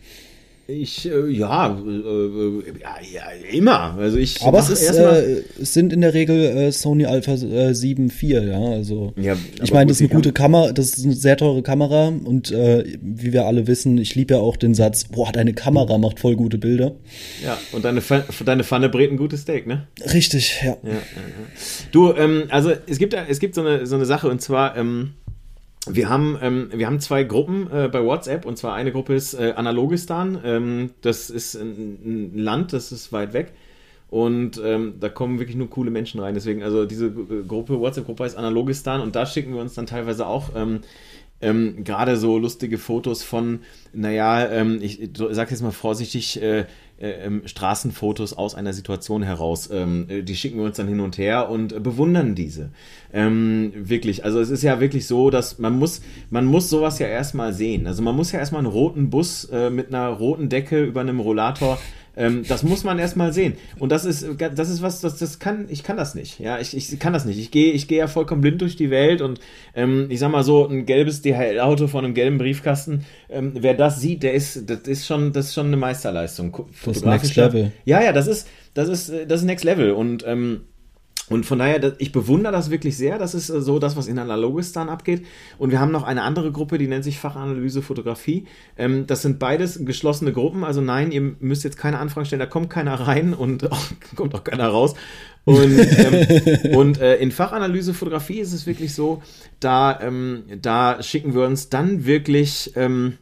Ich, äh, ja, äh, äh, ja, ja, immer. Also ich Aber es, ist, äh, es sind in der Regel äh, Sony Alpha äh, 7 IV, ja. Also ja, ich meine, das ist eine gute Kamera, das ist eine sehr teure Kamera und äh, wie wir alle wissen, ich liebe ja auch den Satz, boah, deine Kamera macht voll gute Bilder. Ja, und deine, deine Pfanne brät ein gutes Steak, ne? Richtig, ja. ja, ja du, ähm, also es gibt es gibt so eine, so eine Sache und zwar, ähm, wir haben, ähm, wir haben zwei Gruppen äh, bei WhatsApp und zwar eine Gruppe ist äh, Analogistan. Ähm, das ist ein, ein, Land, das ist weit weg und ähm, da kommen wirklich nur coole Menschen rein. Deswegen, also diese Gruppe, WhatsApp-Gruppe heißt Analogistan und da schicken wir uns dann teilweise auch ähm, ähm, gerade so lustige Fotos von, naja, ähm, ich sag jetzt mal vorsichtig, äh, äh, ähm, Straßenfotos aus einer Situation heraus. Ähm, äh, die schicken wir uns dann hin und her und äh, bewundern diese. Ähm, wirklich, also es ist ja wirklich so, dass man muss, man muss sowas ja erstmal sehen. Also man muss ja erstmal einen roten Bus äh, mit einer roten Decke über einem Rollator ähm, das muss man erstmal sehen. Und das ist, das ist was, das, das kann, ich kann das nicht. Ja, ich, ich kann das nicht. Ich gehe, ich gehe ja vollkommen blind durch die Welt und ähm, ich sag mal so, ein gelbes DHL-Auto von einem gelben Briefkasten, ähm, wer das sieht, der ist, das ist schon, das ist schon eine Meisterleistung. Das ist Next Level. Ja, ja, das ist, das ist, das ist Next Level und ähm, und von daher, ich bewundere das wirklich sehr. Das ist äh, so das, was in Analogistan abgeht. Und wir haben noch eine andere Gruppe, die nennt sich Fachanalyse Fotografie. Ähm, das sind beides geschlossene Gruppen. Also nein, ihr müsst jetzt keine Anfragen stellen. Da kommt keiner rein und (laughs) auch, kommt auch keiner raus. Und, ähm, (laughs) und äh, in Fachanalyse Fotografie ist es wirklich so, da, ähm, da schicken wir uns dann wirklich, ähm,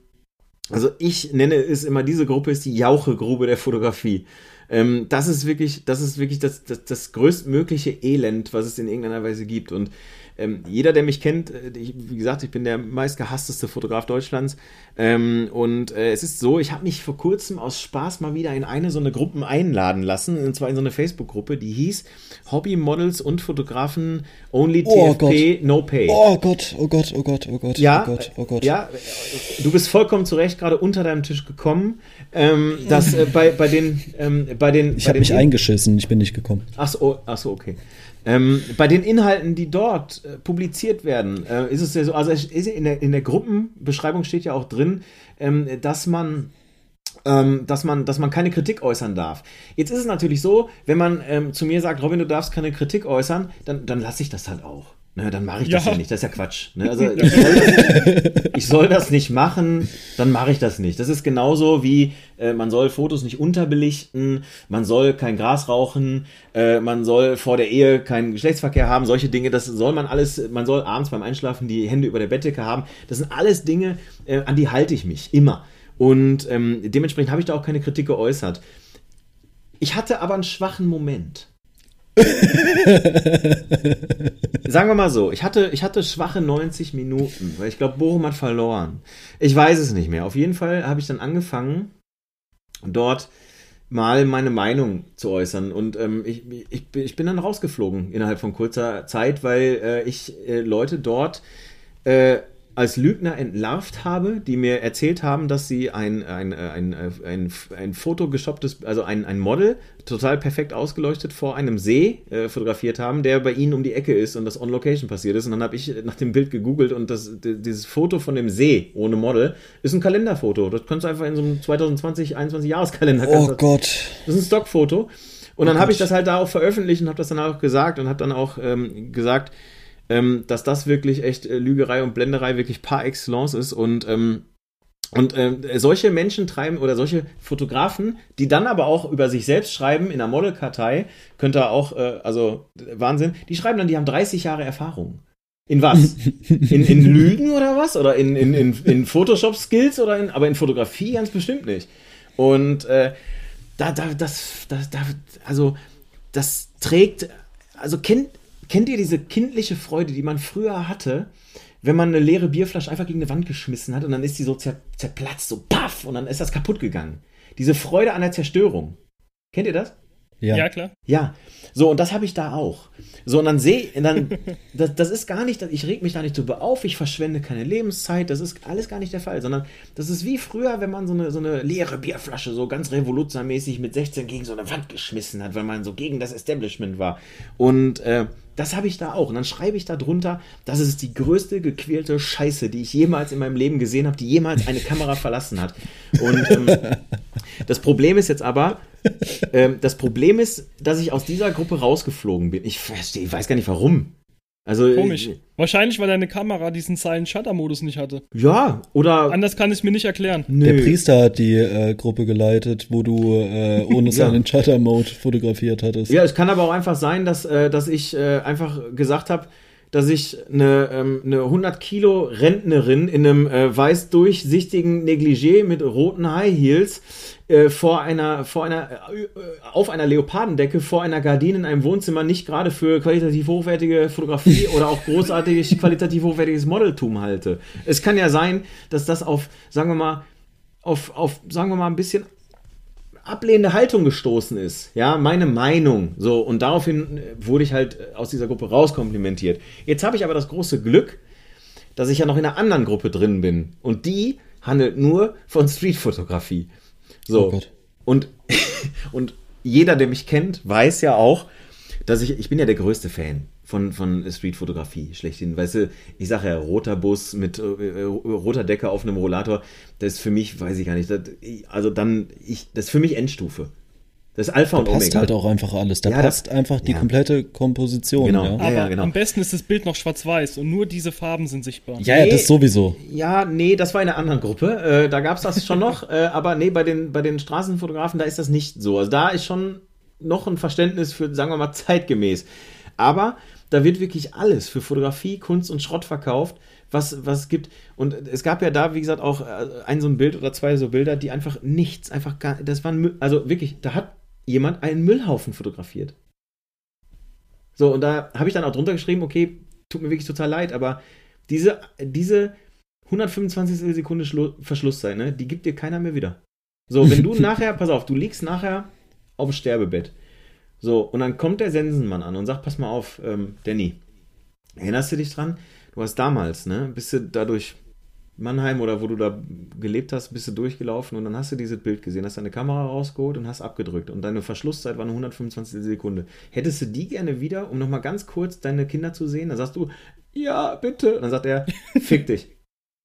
also ich nenne es immer, diese Gruppe ist die Jauchegrube der Fotografie. Ähm, das ist wirklich, das ist wirklich das, das, das größtmögliche Elend, was es in irgendeiner Weise gibt. Und ähm, jeder, der mich kennt, äh, ich, wie gesagt, ich bin der meistgehassteste Fotograf Deutschlands. Ähm, und äh, es ist so, ich habe mich vor kurzem aus Spaß mal wieder in eine so eine Gruppe einladen lassen, und zwar in so eine Facebook-Gruppe, die hieß Hobby Models und Fotografen Only oh TFP No Pay. Oh Gott, oh Gott, oh Gott, oh Gott, ja, oh Gott, oh Gott. Ja, du bist vollkommen zurecht gerade unter deinem Tisch gekommen. Ähm, dass äh, bei, bei den ähm, bei den ich habe mich eingeschissen, ich bin nicht gekommen. Ach so, ach so okay. Ähm, bei den Inhalten, die dort äh, publiziert werden, äh, ist es ja so, also in der, in der Gruppenbeschreibung steht ja auch drin, ähm, dass man ähm, dass man, dass man keine Kritik äußern darf. Jetzt ist es natürlich so, wenn man ähm, zu mir sagt, Robin, du darfst keine Kritik äußern, dann, dann lasse ich das halt auch. Ne, dann mache ich das ja. ja nicht. Das ist ja Quatsch. Ne? Also (laughs) ich soll, das, ich soll, das, nicht machen, dann mache ich das nicht. Das ist genauso wie äh, man soll Fotos nicht unterbelichten, man soll kein Gras rauchen, äh, man soll vor der Ehe keinen Geschlechtsverkehr haben. Solche Dinge, das soll man alles. Man soll abends beim Einschlafen die Hände über der Bettdecke haben. Das sind alles Dinge, äh, an die halte ich mich immer. Und ähm, dementsprechend habe ich da auch keine Kritik geäußert. Ich hatte aber einen schwachen Moment. (laughs) Sagen wir mal so, ich hatte, ich hatte schwache 90 Minuten, weil ich glaube, Bochum hat verloren. Ich weiß es nicht mehr. Auf jeden Fall habe ich dann angefangen, dort mal meine Meinung zu äußern. Und ähm, ich, ich, ich bin dann rausgeflogen innerhalb von kurzer Zeit, weil äh, ich äh, Leute dort äh, als Lügner entlarvt habe, die mir erzählt haben, dass sie ein, ein, ein, ein, ein Foto geshopptes, also ein, ein Model, total perfekt ausgeleuchtet vor einem See äh, fotografiert haben, der bei ihnen um die Ecke ist und das on Location passiert ist. Und dann habe ich nach dem Bild gegoogelt und das, dieses Foto von dem See ohne Model ist ein Kalenderfoto. Das kannst du einfach in so einem 2020, 21 Jahreskalender. Oh Gott. Das ist ein Stockfoto. Und dann oh habe ich das halt da auch veröffentlicht und habe das dann auch gesagt und habe dann auch ähm, gesagt, ähm, dass das wirklich echt äh, Lügerei und Blenderei wirklich par excellence ist und ähm, und äh, solche Menschen treiben oder solche Fotografen, die dann aber auch über sich selbst schreiben in der Modelkartei, könnte auch, äh, also Wahnsinn, die schreiben dann, die haben 30 Jahre Erfahrung. In was? (laughs) In, in Lügen oder was? Oder in, in, in, in Photoshop-Skills oder in, aber in Fotografie ganz bestimmt nicht. Und äh, da, da, das, das, da, also das trägt, also kennt, Kennt ihr diese kindliche Freude, die man früher hatte, wenn man eine leere Bierflasche einfach gegen eine Wand geschmissen hat und dann ist die so zer zerplatzt, so paff, und dann ist das kaputt gegangen? Diese Freude an der Zerstörung. Kennt ihr das? Ja. ja, klar. Ja, so, und das habe ich da auch. So, und dann sehe dann, (laughs) das, das ist gar nicht, ich reg mich da nicht drüber auf, ich verschwende keine Lebenszeit, das ist alles gar nicht der Fall, sondern das ist wie früher, wenn man so eine, so eine leere Bierflasche so ganz revolutionärmäßig mit 16 gegen so eine Wand geschmissen hat, weil man so gegen das Establishment war. Und äh, das habe ich da auch. Und dann schreibe ich da drunter, das ist die größte gequälte Scheiße, die ich jemals in meinem Leben gesehen habe, die jemals eine Kamera verlassen hat. Und ähm, das Problem ist jetzt aber, ähm, das Problem ist, dass ich aus dieser Gruppe rausgeflogen bin. Ich, ich weiß gar nicht warum. Also, Komisch. Ich, Wahrscheinlich, weil deine Kamera diesen Silent Shutter Modus nicht hatte. Ja, oder. Anders kann ich mir nicht erklären. Nö. Der Priester hat die äh, Gruppe geleitet, wo du äh, ohne (laughs) Silent Shutter Mode fotografiert hattest. Ja, es kann aber auch einfach sein, dass, äh, dass ich äh, einfach gesagt habe, dass ich eine, ähm, eine 100 Kilo Rentnerin in einem äh, weiß durchsichtigen Negligé mit roten High Heels äh, vor einer, vor einer, äh, auf einer Leopardendecke vor einer Gardine in einem Wohnzimmer nicht gerade für qualitativ hochwertige Fotografie oder auch großartig (laughs) qualitativ hochwertiges Modeltum halte. Es kann ja sein, dass das auf, sagen wir mal, auf, auf, sagen wir mal, ein bisschen ablehnende Haltung gestoßen ist. Ja, meine Meinung. So, und daraufhin wurde ich halt aus dieser Gruppe rauskomplimentiert. Jetzt habe ich aber das große Glück, dass ich ja noch in einer anderen Gruppe drin bin. Und die handelt nur von Streetfotografie. So. Oh und, (laughs) und jeder, der mich kennt, weiß ja auch, dass ich, ich bin ja der größte Fan von, von Streetfotografie schlechthin. Weißt du, ich sage ja, roter Bus mit äh, äh, roter Decke auf einem Rollator, das ist für mich, weiß ich gar nicht, das, also dann, ich, das ist für mich Endstufe. Das ist Alpha da und Omega. Da passt halt auch einfach alles. Da ja, passt das, einfach die ja. komplette Komposition. Genau. Ja. Aber ja, genau. am besten ist das Bild noch schwarz-weiß und nur diese Farben sind sichtbar. Ja, nee, das sowieso. Ja, nee, das war in einer anderen Gruppe. Äh, da gab es das schon noch. Äh, aber nee, bei den, bei den Straßenfotografen, da ist das nicht so. Also da ist schon noch ein Verständnis für, sagen wir mal, zeitgemäß. Aber da wird wirklich alles für Fotografie, Kunst und Schrott verkauft, was, was es gibt. Und es gab ja da, wie gesagt, auch äh, ein so ein Bild oder zwei so Bilder, die einfach nichts, einfach gar, das waren, also wirklich, da hat jemand einen Müllhaufen fotografiert. So, und da habe ich dann auch drunter geschrieben, okay, tut mir wirklich total leid, aber diese, diese 125 Sekunde Schlu Verschlusszeit, ne, die gibt dir keiner mehr wieder. So, wenn du (laughs) nachher, pass auf, du liegst nachher auf dem Sterbebett so, und dann kommt der Sensenmann an und sagt, pass mal auf, ähm, Danny, erinnerst du dich dran? Du hast damals, ne, bist du dadurch Mannheim oder wo du da gelebt hast, bist du durchgelaufen und dann hast du dieses Bild gesehen, hast deine Kamera rausgeholt und hast abgedrückt und deine Verschlusszeit war eine 125 Sekunde. Hättest du die gerne wieder, um nochmal ganz kurz deine Kinder zu sehen? Dann sagst du, ja, bitte. Und dann sagt er, (laughs) fick dich.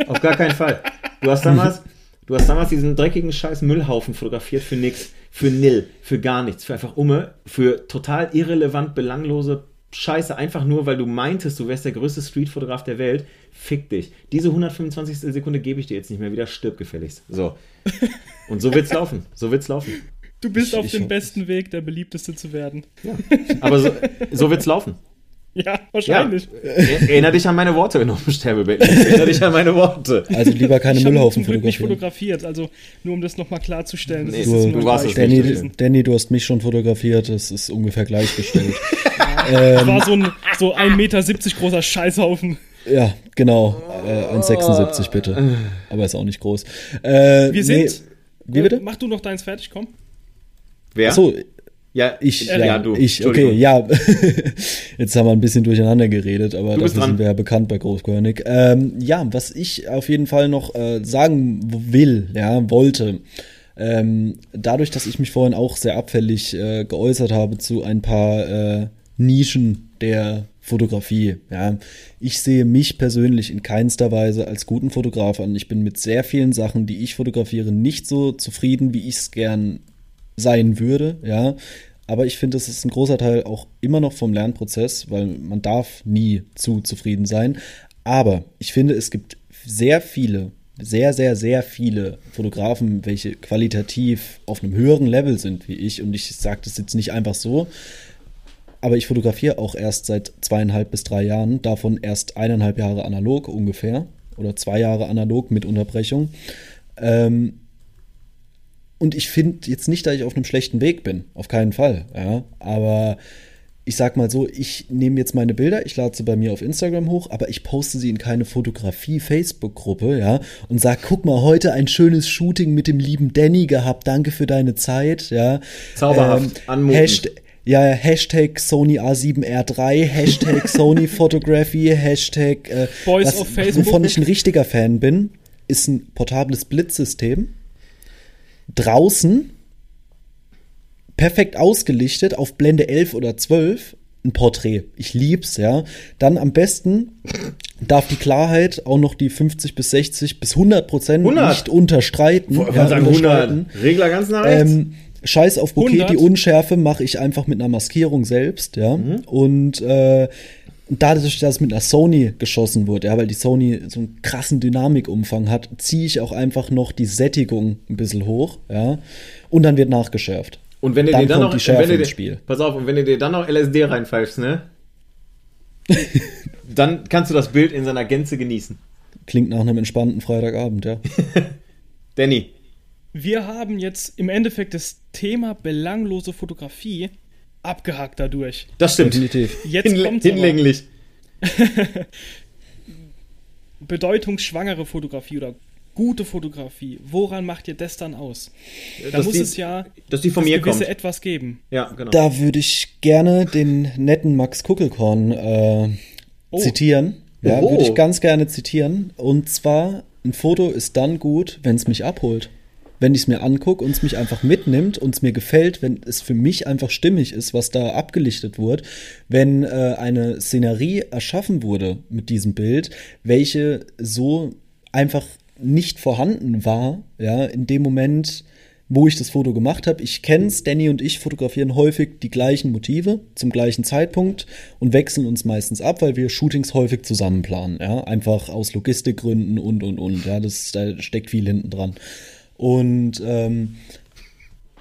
Auf gar keinen Fall. Du hast damals, du hast damals diesen dreckigen scheiß Müllhaufen fotografiert für nix für nil, für gar nichts, für einfach Umme, für total irrelevant, belanglose Scheiße, einfach nur, weil du meintest, du wärst der größte Streetfotograf der Welt. Fick dich. Diese 125. Sekunde gebe ich dir jetzt nicht mehr wieder, stirb gefälligst. So. (laughs) Und so wird's laufen. So wird's laufen. Du bist ich, auf dem besten Weg, der beliebteste zu werden. Ja. Aber so, so wird's laufen. (laughs) Ja, wahrscheinlich. Ja. Erinner dich an meine Worte, wenn du auf dem Sterbebett Erinner dich an meine Worte. Also lieber keine ich Müllhaufen fotografieren. nicht fotografiert, also nur um das nochmal klarzustellen. Nee, du, du warst es Danny, Danny, du hast mich schon fotografiert, das ist ungefähr gleichgestellt. (laughs) ähm, das war so ein, so 1,70 Meter großer Scheißhaufen. Ja, genau. Äh, 1,76 bitte. Aber ist auch nicht groß. Äh, Wir sind. Nee, wie bitte? Mach du noch deins fertig, komm. Wer? Achso, ja, ich, ja, ja, du. ich, okay, ja. (laughs) Jetzt haben wir ein bisschen durcheinander geredet, aber dran. sind wir ja bekannt bei Großkönig. Ähm, ja, was ich auf jeden Fall noch äh, sagen will, ja, wollte, ähm, dadurch, dass ich mich vorhin auch sehr abfällig äh, geäußert habe zu ein paar äh, Nischen der Fotografie, ja, ich sehe mich persönlich in keinster Weise als guten Fotograf an. Ich bin mit sehr vielen Sachen, die ich fotografiere, nicht so zufrieden, wie ich es gern sein würde, ja. Aber ich finde, es ist ein großer Teil auch immer noch vom Lernprozess, weil man darf nie zu zufrieden sein. Aber ich finde, es gibt sehr viele, sehr, sehr, sehr viele Fotografen, welche qualitativ auf einem höheren Level sind wie ich. Und ich sage das jetzt nicht einfach so, aber ich fotografiere auch erst seit zweieinhalb bis drei Jahren, davon erst eineinhalb Jahre analog ungefähr oder zwei Jahre analog mit Unterbrechung. Ähm, und ich finde jetzt nicht, dass ich auf einem schlechten Weg bin, auf keinen Fall. Ja, aber ich sag mal so, ich nehme jetzt meine Bilder, ich lade sie bei mir auf Instagram hoch, aber ich poste sie in keine Fotografie-Facebook-Gruppe, ja, und sag, guck mal, heute ein schönes Shooting mit dem lieben Danny gehabt, danke für deine Zeit, ja. Zauberhaft, anmutend. Hashtag, ja, Hashtag Sony A7R3, Hashtag (laughs) Sony Photography, Hashtag äh, Boys was. Wovon ich ein richtiger Fan bin, ist ein portables Blitzsystem. Draußen, perfekt ausgelichtet, auf Blende 11 oder 12, ein Porträt. Ich lieb's, ja. Dann am besten darf die Klarheit auch noch die 50 bis 60 bis 100 Prozent 100? nicht unterstreiten. Wollte ja, sagen unterschreiten. 100. Regler ganz nach rechts. Ähm, Scheiß auf Bouquet, 100? die Unschärfe mache ich einfach mit einer Maskierung selbst, ja. Und äh, dadurch, dass es mit einer Sony geschossen wurde, ja, weil die Sony so einen krassen Dynamikumfang hat, ziehe ich auch einfach noch die Sättigung ein bisschen hoch, ja. Und dann wird nachgeschärft. und wenn du dann dir dann noch, die Schärfe wenn du ins dir, Spiel. pass auf, und wenn du dir dann noch LSD reinpfeifst, ne? (laughs) dann kannst du das Bild in seiner Gänze genießen. Klingt nach einem entspannten Freitagabend, ja. (laughs) Danny, Wir haben jetzt im Endeffekt das Thema belanglose Fotografie abgehakt dadurch. das stimmt. Definitiv. Jetzt Hinle kommt's hinlänglich. (laughs) Bedeutungsschwangere Fotografie oder gute Fotografie. Woran macht ihr das dann aus? Da Dass muss die- es ja Dass die von das mir gewisse kommt. etwas geben. Ja, genau. Da würde ich gerne den netten Max Kuckelkorn äh, Oh. zitieren. Ja, würde ich ganz gerne zitieren. Und zwar, ein Foto ist dann gut, wenn es mich abholt. Wenn ich es mir angucke und es mich einfach mitnimmt und es mir gefällt, wenn es für mich einfach stimmig ist, was da abgelichtet wurde, wenn äh, eine Szenerie erschaffen wurde mit diesem Bild, welche so einfach nicht vorhanden war, ja, in dem Moment, wo ich das Foto gemacht habe. Ich kenne es, Danny und ich fotografieren häufig die gleichen Motive zum gleichen Zeitpunkt und wechseln uns meistens ab, weil wir Shootings häufig zusammen planen. Ja? Einfach aus Logistikgründen und und und. Ja, das, da steckt viel hinten dran. Und ähm,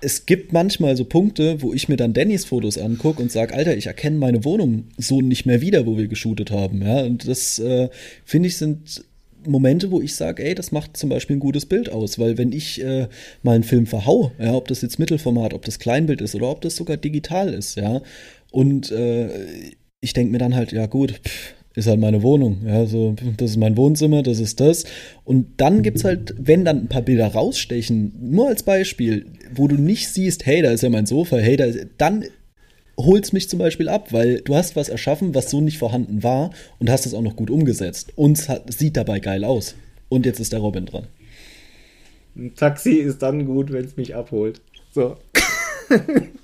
es gibt manchmal so Punkte, wo ich mir dann Dannys Fotos angucke und sage, Alter, ich erkenne meine Wohnung so nicht mehr wieder, wo wir geshootet haben. Ja, und das äh, finde ich sind Momente, wo ich sage, ey, das macht zum Beispiel ein gutes Bild aus, weil wenn ich äh, mal einen Film verhau, ja, ob das jetzt Mittelformat, ob das Kleinbild ist oder ob das sogar digital ist, ja, und äh, ich denke mir dann halt, ja gut, pff, ist halt meine Wohnung, ja, so, das ist mein Wohnzimmer, das ist das. Und dann gibt's halt, wenn dann ein paar Bilder rausstechen, nur als Beispiel, wo du nicht siehst, hey, da ist ja mein Sofa, hey, da, dann holt's mich zum Beispiel ab, weil du hast was erschaffen, was so nicht vorhanden war und hast es auch noch gut umgesetzt. Und es hat, sieht dabei geil aus. Und jetzt ist der Robin dran. Ein Taxi ist dann gut, wenn es mich abholt. So.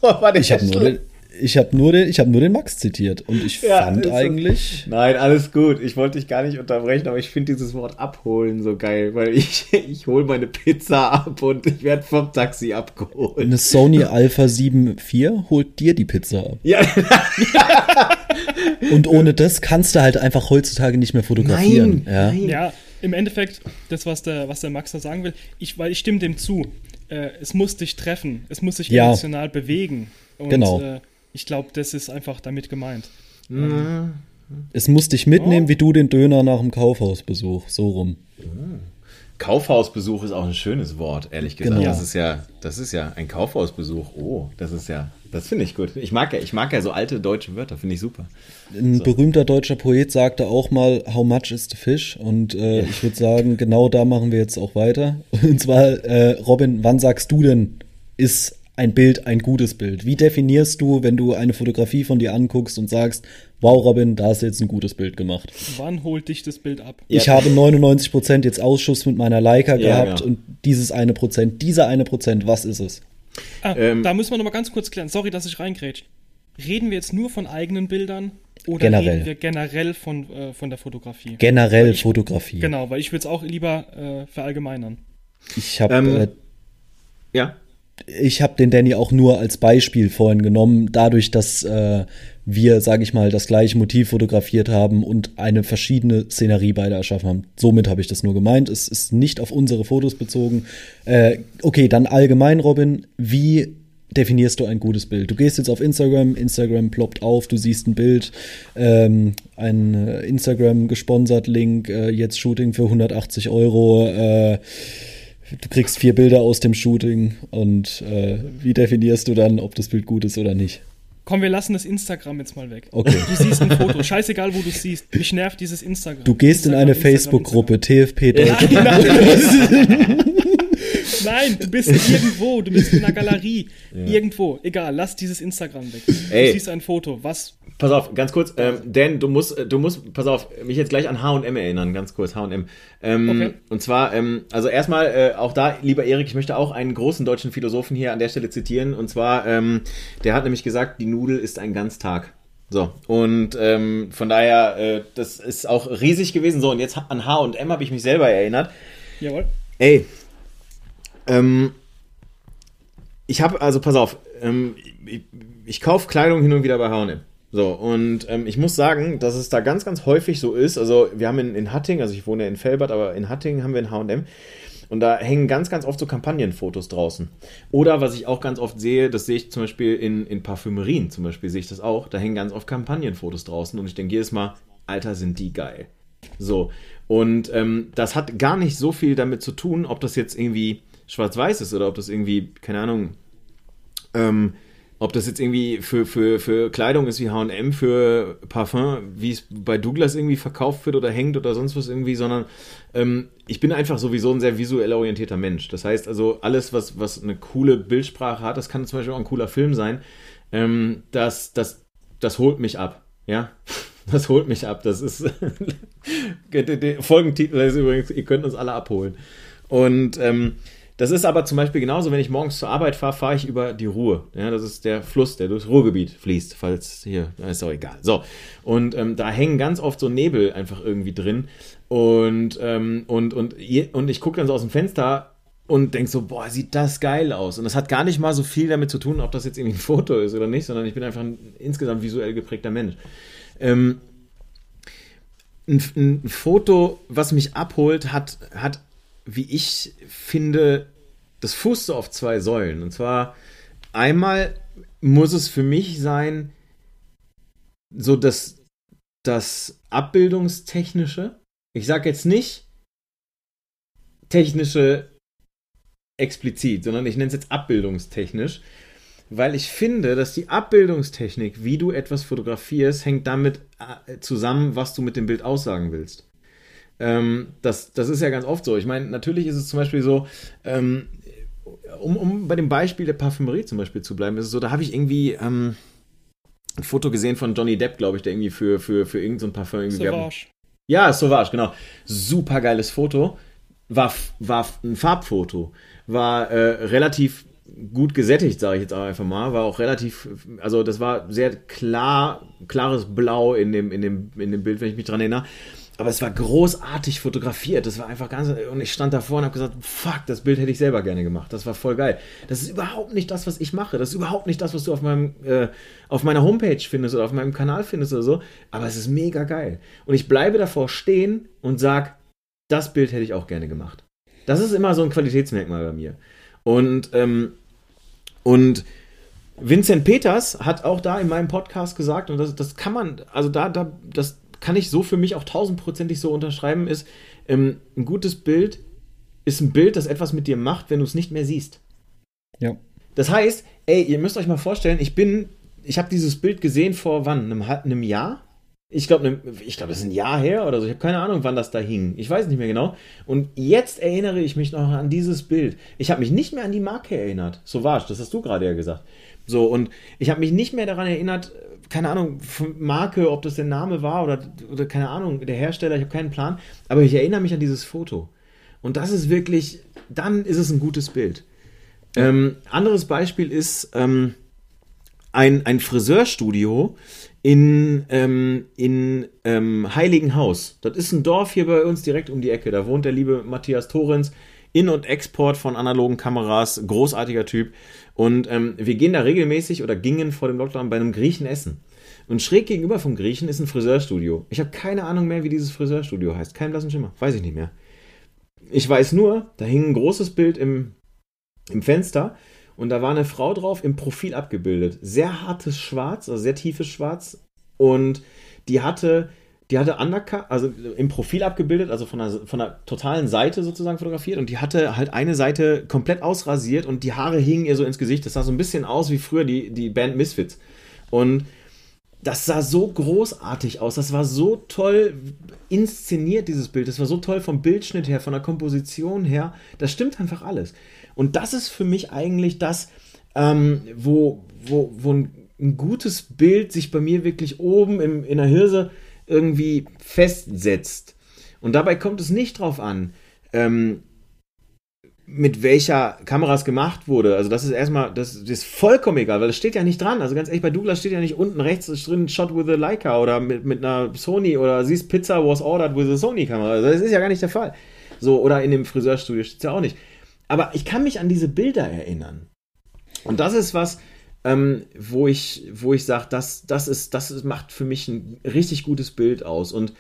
Boah, (laughs) war Ich habe nur, ich hab nur, den- ich hab nur den Max zitiert und ich Ja, fand ist so. eigentlich. Nein, alles gut. Ich wollte dich gar nicht unterbrechen, aber ich finde dieses Wort abholen so geil, weil ich, (laughs) ich hole meine Pizza ab und ich werde vom Taxi abgeholt. Eine Sony Alpha 7 IV holt dir die Pizza ab. Ja, (laughs) Und ohne das kannst du halt einfach heutzutage nicht mehr fotografieren. Nein, ja. nein. Ja, im Endeffekt, das, was der, was der Max da sagen will, ich, weil ich stimme dem zu. Äh, es muss dich treffen, es muss sich Ja. emotional bewegen. Und, Genau. Äh, ich glaube, das ist einfach damit gemeint. Es muss dich mitnehmen, Oh. wie du den Döner nach dem Kaufhausbesuch. So rum. Kaufhausbesuch ist auch ein schönes Wort, ehrlich gesagt. Genau. Das ist ja, das ist ja ein Kaufhausbesuch. Oh, das ist ja, das finde ich gut. Ich mag ja, ich mag ja so alte deutsche Wörter, finde ich super. Ein berühmter deutscher Poet sagte auch mal, how much is the fish? Und äh, ich würde sagen, genau da machen wir jetzt auch weiter. Und zwar, äh, Robin, wann sagst du denn, ist ein Bild ein gutes Bild? Wie definierst du, wenn du eine Fotografie von dir anguckst und sagst, wow, Robin, da hast du jetzt ein gutes Bild gemacht? Wann holt dich das Bild ab? Ich habe 99% jetzt Ausschuss mit meiner Leica ja, gehabt ja. und dieses eine Prozent, dieser eine Prozent, was ist es? Ah, ähm, da müssen wir nochmal ganz kurz klären. Sorry, dass ich reingrätsch. Reden wir jetzt nur von eigenen Bildern oder generell. reden wir generell von, äh, von der Fotografie? Generell ich, Fotografie. Genau, weil ich würde es auch lieber äh, verallgemeinern. Ich habe ähm, äh, ja ich habe den Danny auch nur als Beispiel vorhin genommen, dadurch, dass äh, wir, sage ich mal, das gleiche Motiv fotografiert haben und eine verschiedene Szenerie beide erschaffen haben. Somit habe ich das nur gemeint. Es ist nicht auf unsere Fotos bezogen. Äh, okay, dann allgemein, Robin, wie definierst du ein gutes Bild? Du gehst jetzt auf Instagram, Instagram ploppt auf, du siehst ein Bild, ähm, ein äh, Instagram gesponsert Link, äh, jetzt Shooting für 180 Euro. Du kriegst vier Bilder aus dem Shooting und äh, wie definierst du dann, ob das Bild gut ist oder nicht? Komm, wir lassen das Instagram jetzt mal weg. Okay. Du siehst ein Foto, scheißegal, wo du siehst. Mich nervt dieses Instagram. Du gehst Instagram, in eine Facebook-Gruppe, TFP Deutschland. Nein, (laughs) (laughs) nein, du bist irgendwo, du bist in einer Galerie. Ja. Irgendwo, egal, lass dieses Instagram weg. Ey. Du siehst ein Foto, was Pass auf, ganz kurz, ähm, Dan, du musst, du musst, pass auf, mich jetzt gleich an H&M erinnern, ganz kurz, H&M. Ähm, okay. Und zwar, ähm, also erstmal, äh, auch da, lieber Erik, ich möchte auch einen großen deutschen Philosophen hier an der Stelle zitieren. Und zwar, ähm, der hat nämlich gesagt, die Nudel ist ein Ganztag. So, und ähm, von daher, äh, das ist auch riesig gewesen. So, und jetzt an H&M habe ich mich selber erinnert. Jawohl. Ey, ähm, ich habe, also pass auf, ähm, ich, ich kaufe Kleidung hin und wieder bei H&M. So, und ähm, ich muss sagen, dass es da ganz, ganz häufig so ist. Also, wir haben in, in Hatting, also ich wohne ja in Felbert, aber in Hatting haben wir ein HM. Und da hängen ganz, ganz oft so Kampagnenfotos draußen. Oder was ich auch ganz oft sehe, das sehe ich zum Beispiel in, in Parfümerien, zum Beispiel sehe ich das auch. Da hängen ganz oft Kampagnenfotos draußen. Und ich denke jedes Mal, Alter, sind die geil. So. Und ähm, das hat gar nicht so viel damit zu tun, ob das jetzt irgendwie schwarz-weiß ist oder ob das irgendwie, keine Ahnung, ähm, ob das jetzt irgendwie für, für, für Kleidung ist wie HM, für Parfum, wie es bei Douglas irgendwie verkauft wird oder hängt oder sonst was irgendwie, sondern ähm, ich bin einfach sowieso ein sehr visuell orientierter Mensch. Das heißt also, alles, was, was eine coole Bildsprache hat, das kann zum Beispiel auch ein cooler Film sein, ähm, das, das, das holt mich ab. Ja, (laughs) das holt mich ab. Das ist (laughs) Folgentitel ist übrigens, ihr könnt uns alle abholen. Und ähm, das ist aber zum Beispiel genauso, wenn ich morgens zur Arbeit fahre, fahre ich über die Ruhr. Ja, das ist der Fluss, der durchs Ruhrgebiet fließt, falls hier, ist auch egal. So, und ähm, da hängen ganz oft so Nebel einfach irgendwie drin. Und, ähm, und, und, und ich gucke dann so aus dem Fenster und denke so, boah, sieht das geil aus. Und das hat gar nicht mal so viel damit zu tun, ob das jetzt irgendwie ein Foto ist oder nicht, sondern ich bin einfach ein insgesamt visuell geprägter Mensch. Ähm, ein, ein, Foto, was mich abholt, hat, hat wie ich finde, das fußt so auf zwei Säulen. Und zwar einmal muss es für mich sein, so das, das Abbildungstechnische. Ich sage jetzt nicht technische explizit, sondern ich nenne es jetzt abbildungstechnisch, weil ich finde, dass die Abbildungstechnik, wie du etwas fotografierst, hängt damit äh, zusammen, was du mit dem Bild aussagen willst. Ähm, das, das ist ja ganz oft so. Ich meine, natürlich ist es zum Beispiel so, ähm, um, um bei dem Beispiel der Parfümerie zum Beispiel zu bleiben, ist es so, da habe ich irgendwie ähm, ein Foto gesehen von Johnny Depp, glaube ich, der irgendwie für, für, für irgendein so Parfum irgendwie Sauvage. Ja, Sauvage, genau. Super geiles Foto. War, war ein Farbfoto. War äh, relativ gut gesättigt, sage ich jetzt auch einfach mal. War auch relativ, also das war sehr klar, klares Blau in dem, in dem, in dem Bild, wenn ich mich dran erinnere aber es war großartig fotografiert. Das war einfach ganz. Und ich stand davor und habe gesagt: Fuck, das Bild hätte ich selber gerne gemacht. Das war voll geil. Das ist überhaupt nicht das, was ich mache. Das ist überhaupt nicht das, was du auf, meinem, äh, auf meiner Homepage findest oder auf meinem Kanal findest oder so. Aber es ist mega geil. Und ich bleibe davor stehen und sage: Das Bild hätte ich auch gerne gemacht. Das ist immer so ein Qualitätsmerkmal bei mir. Und, ähm, und Vincent Peters hat auch da in meinem Podcast gesagt, und das, das kann man, also da, da, das kann ich so für mich auch tausendprozentig so unterschreiben, ist, ähm, ein gutes Bild ist ein Bild, das etwas mit dir macht, wenn du es nicht mehr siehst. Ja. Das heißt, ey, ihr müsst euch mal vorstellen, ich bin, ich habe dieses Bild gesehen vor wann? Einem, einem Jahr? ich glaube, ich glaube, das ist ein Jahr her oder so. Ich habe keine Ahnung, wann das da hing. Ich weiß nicht mehr genau. Und jetzt erinnere ich mich noch an dieses Bild. Ich habe mich nicht mehr an die Marke erinnert. So war's. Das hast du gerade ja gesagt. So, und ich habe mich nicht mehr daran erinnert, keine Ahnung, Marke, ob das der Name war oder, oder keine Ahnung, der Hersteller, ich habe keinen Plan. Aber ich erinnere mich an dieses Foto. Und das ist wirklich, dann ist es ein gutes Bild. Ähm, anderes Beispiel ist ähm, ein, ein Friseurstudio in, ähm, in ähm, Heiligenhaus. Das ist ein Dorf hier bei uns direkt um die Ecke. Da wohnt der liebe Matthias Torrens. In- und Export von analogen Kameras, großartiger Typ. Und ähm, wir gehen da regelmäßig oder gingen vor dem Lockdown bei einem Griechen essen. Und schräg gegenüber vom Griechen ist ein Friseurstudio. Ich habe keine Ahnung mehr, wie dieses Friseurstudio heißt. Kein blassen Schimmer. Weiß ich nicht mehr. Ich weiß nur, da hing ein großes Bild im, im Fenster und da war eine Frau drauf im Profil abgebildet. Sehr hartes Schwarz, also sehr tiefes Schwarz. Und die hatte, die hatte Undercut, also im Profil abgebildet, also von der, von der totalen Seite sozusagen fotografiert. Und die hatte halt eine Seite komplett ausrasiert und die Haare hingen ihr so ins Gesicht. Das sah so ein bisschen aus wie früher die, die Band Misfits. Und das sah so großartig aus, das war so toll inszeniert, dieses Bild, das war so toll vom Bildschnitt her, von der Komposition her, das stimmt einfach alles. Und das ist für mich eigentlich das, ähm, wo, wo, wo ein, ein, gutes Bild sich bei mir wirklich oben im, in der Hirse irgendwie festsetzt. Und dabei kommt es nicht drauf an, ähm, mit welcher Kamera es gemacht wurde. Also das ist erstmal, das, das, ist vollkommen egal, weil das steht ja nicht dran. Also ganz ehrlich, bei Douglas steht ja nicht unten rechts drin Shot with a Leica oder mit, mit einer Sony oder siehst Pizza was ordered with a Sony Kamera. Also das ist ja gar nicht der Fall. So, oder in dem Friseurstudio steht es ja auch nicht. Aber ich kann mich an diese Bilder erinnern. Und das ist was, ähm, wo ich, wo ich sage, das, das, ist, das macht für mich ein richtig gutes Bild aus. Und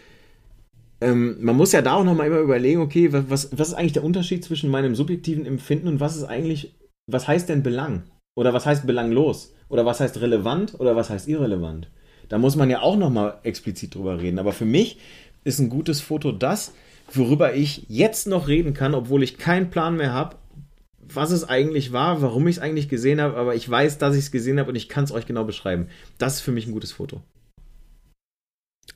ähm, man muss ja da auch nochmal immer überlegen, okay, was, was ist eigentlich der Unterschied zwischen meinem subjektiven Empfinden und was ist eigentlich, was heißt denn Belang? Oder was heißt belanglos? Oder was heißt relevant oder was heißt irrelevant? Da muss man ja auch nochmal explizit drüber reden. Aber für mich ist ein gutes Foto das, worüber ich jetzt noch reden kann, obwohl ich keinen Plan mehr habe, was es eigentlich war, warum ich es eigentlich gesehen habe, aber ich weiß, dass ich es gesehen habe und ich kann es euch genau beschreiben. Das ist für mich ein gutes Foto.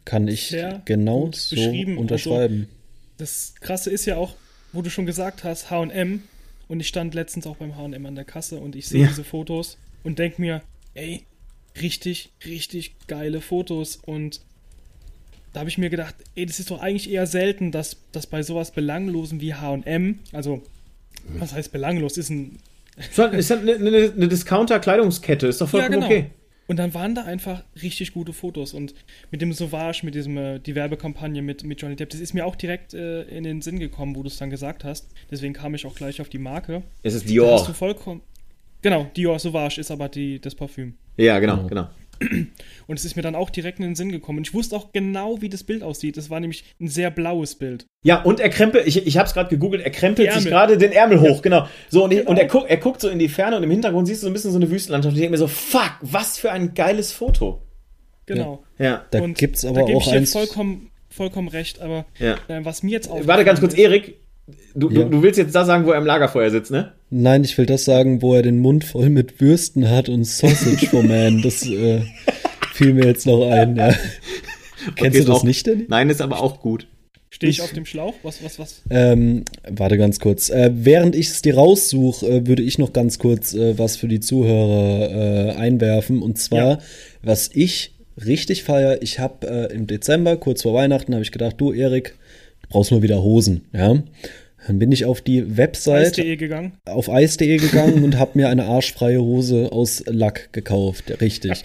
Kann ich Sehr genau so also, unterschreiben. Also, das Krasse ist ja auch, wo du schon gesagt hast, HM. Und ich stand letztens auch beim HM an der Kasse und ich sehe ja. diese Fotos und denke mir, ey, richtig, richtig geile Fotos. Und da habe ich mir gedacht, ey, das ist doch eigentlich eher selten, dass, dass bei sowas Belanglosen wie HM, also was heißt belanglos, ist ein. ist eine, eine, eine Discounter-Kleidungskette, ist doch vollkommen ja, genau. okay. Und dann waren da einfach richtig gute Fotos. Und mit dem Sauvage, mit diesem, äh, die Werbekampagne mit, mit Johnny Depp, das ist mir auch direkt äh, in den Sinn gekommen, wo du es dann gesagt hast. Deswegen kam ich auch gleich auf die Marke. Es ist Dior. Da hast du vollkommen. Genau, Dior Sauvage ist aber die, das Parfüm. Ja, genau, genau. (clears throat) Und es ist mir dann auch direkt in den Sinn gekommen. Ich wusste auch genau, wie das Bild aussieht. Das war nämlich ein sehr blaues Bild. Ja, und er krempelt, ich, ich habe es gerade gegoogelt, er krempelt sich gerade den Ärmel hoch, ja. genau. So, und, ich, genau. und er, guckt, er guckt so in die Ferne und im Hintergrund siehst du so ein bisschen so eine Wüstenlandschaft. Und ich denke mir so, fuck, was für ein geiles Foto. Genau. Ja, ja. da und gibt's aber da auch ich eins. Vollkommen, vollkommen recht, aber ja. äh, was mir jetzt auch. Warte ganz kurz, Erik, Du, ja. du, du, willst jetzt da sagen, wo er im Lagerfeuer sitzt, ne? Nein, ich will das sagen, wo er den Mund voll mit Würsten hat und Sausage for Man. Das äh, fiel mir jetzt noch ein, ja. (laughs) Kennst du das auch, nicht denn? Nein, ist aber auch gut. Stehe ich, ich, auf dem Schlauch? Was, was, was? Ähm, warte ganz kurz. Äh, während ich es dir raussuche, äh, würde ich noch ganz kurz äh, was für die Zuhörer äh, einwerfen. Und zwar, ja. was ich richtig feier, ich habe äh, im Dezember, kurz vor Weihnachten, habe ich gedacht, du Erik, brauchst mal wieder Hosen, ja. Dann bin ich auf die Website Eis.de gegangen. auf eis.de gegangen und habe mir eine arschfreie Hose aus Lack gekauft, richtig.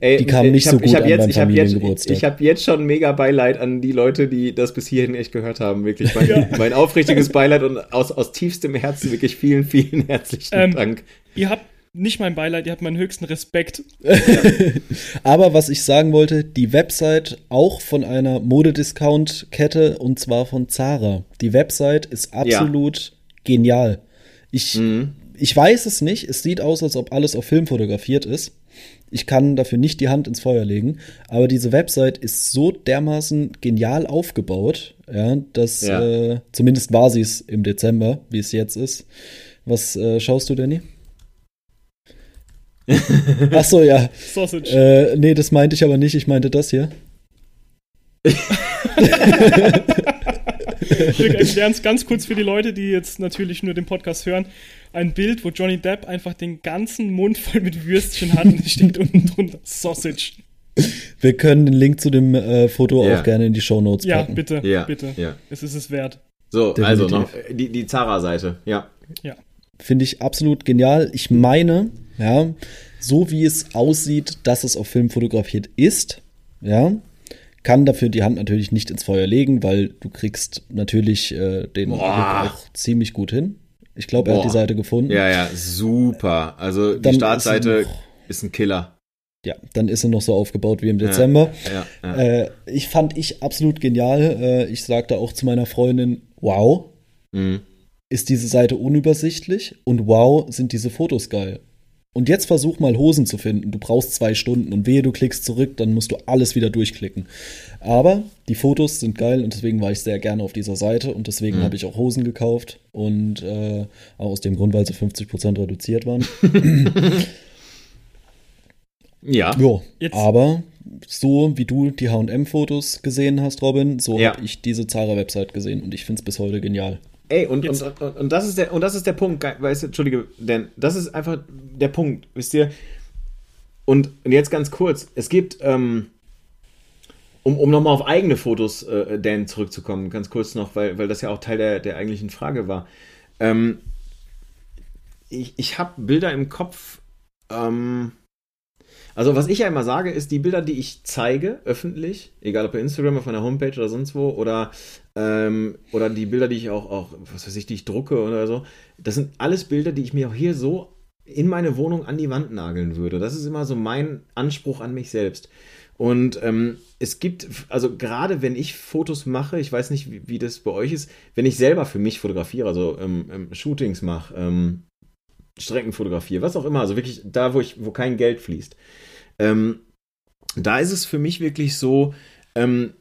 Ey, die kam nicht hab, so gut an jetzt, beim Familiengeburtstag. Ich, habe jetzt schon mega Beileid an die Leute, die das bis hierhin echt gehört haben. Wirklich mein, (laughs) ja. mein aufrichtiges Beileid und aus, aus tiefstem Herzen wirklich vielen, vielen herzlichen ähm, Dank. Ihr habt nicht mein Beileid, ihr habt meinen höchsten Respekt. (laughs) Aber was ich sagen wollte, die Website auch von einer Modediscount-Kette und zwar von Zara. Die Website ist absolut ja. genial. Ich, mhm. ich weiß es nicht. Es sieht aus, als ob alles auf Film fotografiert ist. Ich kann dafür nicht die Hand ins Feuer legen, aber diese Website ist so dermaßen genial aufgebaut, ja, dass ja. Äh, zumindest war sie es im Dezember, wie es jetzt ist. Was äh, schaust du, Danny? Ach so, ja. Sausage. Äh, nee, das meinte ich aber nicht. Ich meinte das hier. (laughs) Wir erklären es ganz kurz für die Leute, die jetzt natürlich nur den Podcast hören. Ein Bild, wo Johnny Depp einfach den ganzen Mund voll mit Würstchen hat und es steht unten drunter Sausage. Wir können den Link zu dem äh, Foto Ja. auch gerne in die Show Notes Ja, packen. bitte, Ja, bitte. ja. Es ist es wert. So, Definitiv. also noch die, die Zara-Seite, ja. Ja. Finde ich absolut genial. Ich meine, ja, so wie es aussieht, dass es auf Film fotografiert ist, ja, kann dafür die Hand natürlich nicht ins Feuer legen, weil du kriegst natürlich äh, den Look Boah. auch ziemlich gut hin. Ich glaube, er hat die Seite gefunden. Ja, ja, super. Also die Dann ist Startseite noch- ist ein Killer. Ja, dann ist er noch so aufgebaut wie im Dezember. Ja, ja. Äh, ich fand ich absolut genial. Äh, ich sagte auch zu meiner Freundin, wow, Mhm. ist diese Seite unübersichtlich und wow, sind diese Fotos geil. Und jetzt versuch mal Hosen zu finden. Du brauchst zwei Stunden und wehe, du klickst zurück, dann musst du alles wieder durchklicken. Aber die Fotos sind geil und deswegen war ich sehr gerne auf dieser Seite und deswegen Mhm. habe ich auch Hosen gekauft und äh, auch aus dem Grund, weil sie 50% reduziert waren. (laughs) Ja. Ja, Jetzt- aber so wie du die H&M-Fotos gesehen hast, Robin, so Ja. habe ich diese Zara-Website gesehen und ich finde es bis heute genial. Ey, und, und, und, und, das ist der, und das ist der Punkt, weißt du, Entschuldige, denn das ist einfach der Punkt, wisst ihr? Und, und jetzt ganz kurz, es gibt, ähm, um, um nochmal auf eigene Fotos, äh, Dan, zurückzukommen, ganz kurz noch, weil, weil das ja auch Teil der, der eigentlichen Frage war. Ähm, ich ich habe Bilder im Kopf, ähm, also was ich ja immer sage, ist, die Bilder, die ich zeige, öffentlich, egal ob bei Instagram, auf meiner Homepage oder sonst wo, oder, ähm, oder die Bilder, die ich auch, auch, was weiß ich, die ich drucke oder so, das sind alles Bilder, die ich mir auch hier so in meine Wohnung an die Wand nageln würde. Das ist immer so mein Anspruch an mich selbst. Und ähm, es gibt, also gerade wenn ich Fotos mache, ich weiß nicht, wie, wie das bei euch ist, wenn ich selber für mich fotografiere, also ähm, ähm, Shootings mache, ähm, Strecken fotografiere, was auch immer, also wirklich da, wo ich, wo kein Geld fließt. Ähm, da ist es für mich wirklich so, ähm,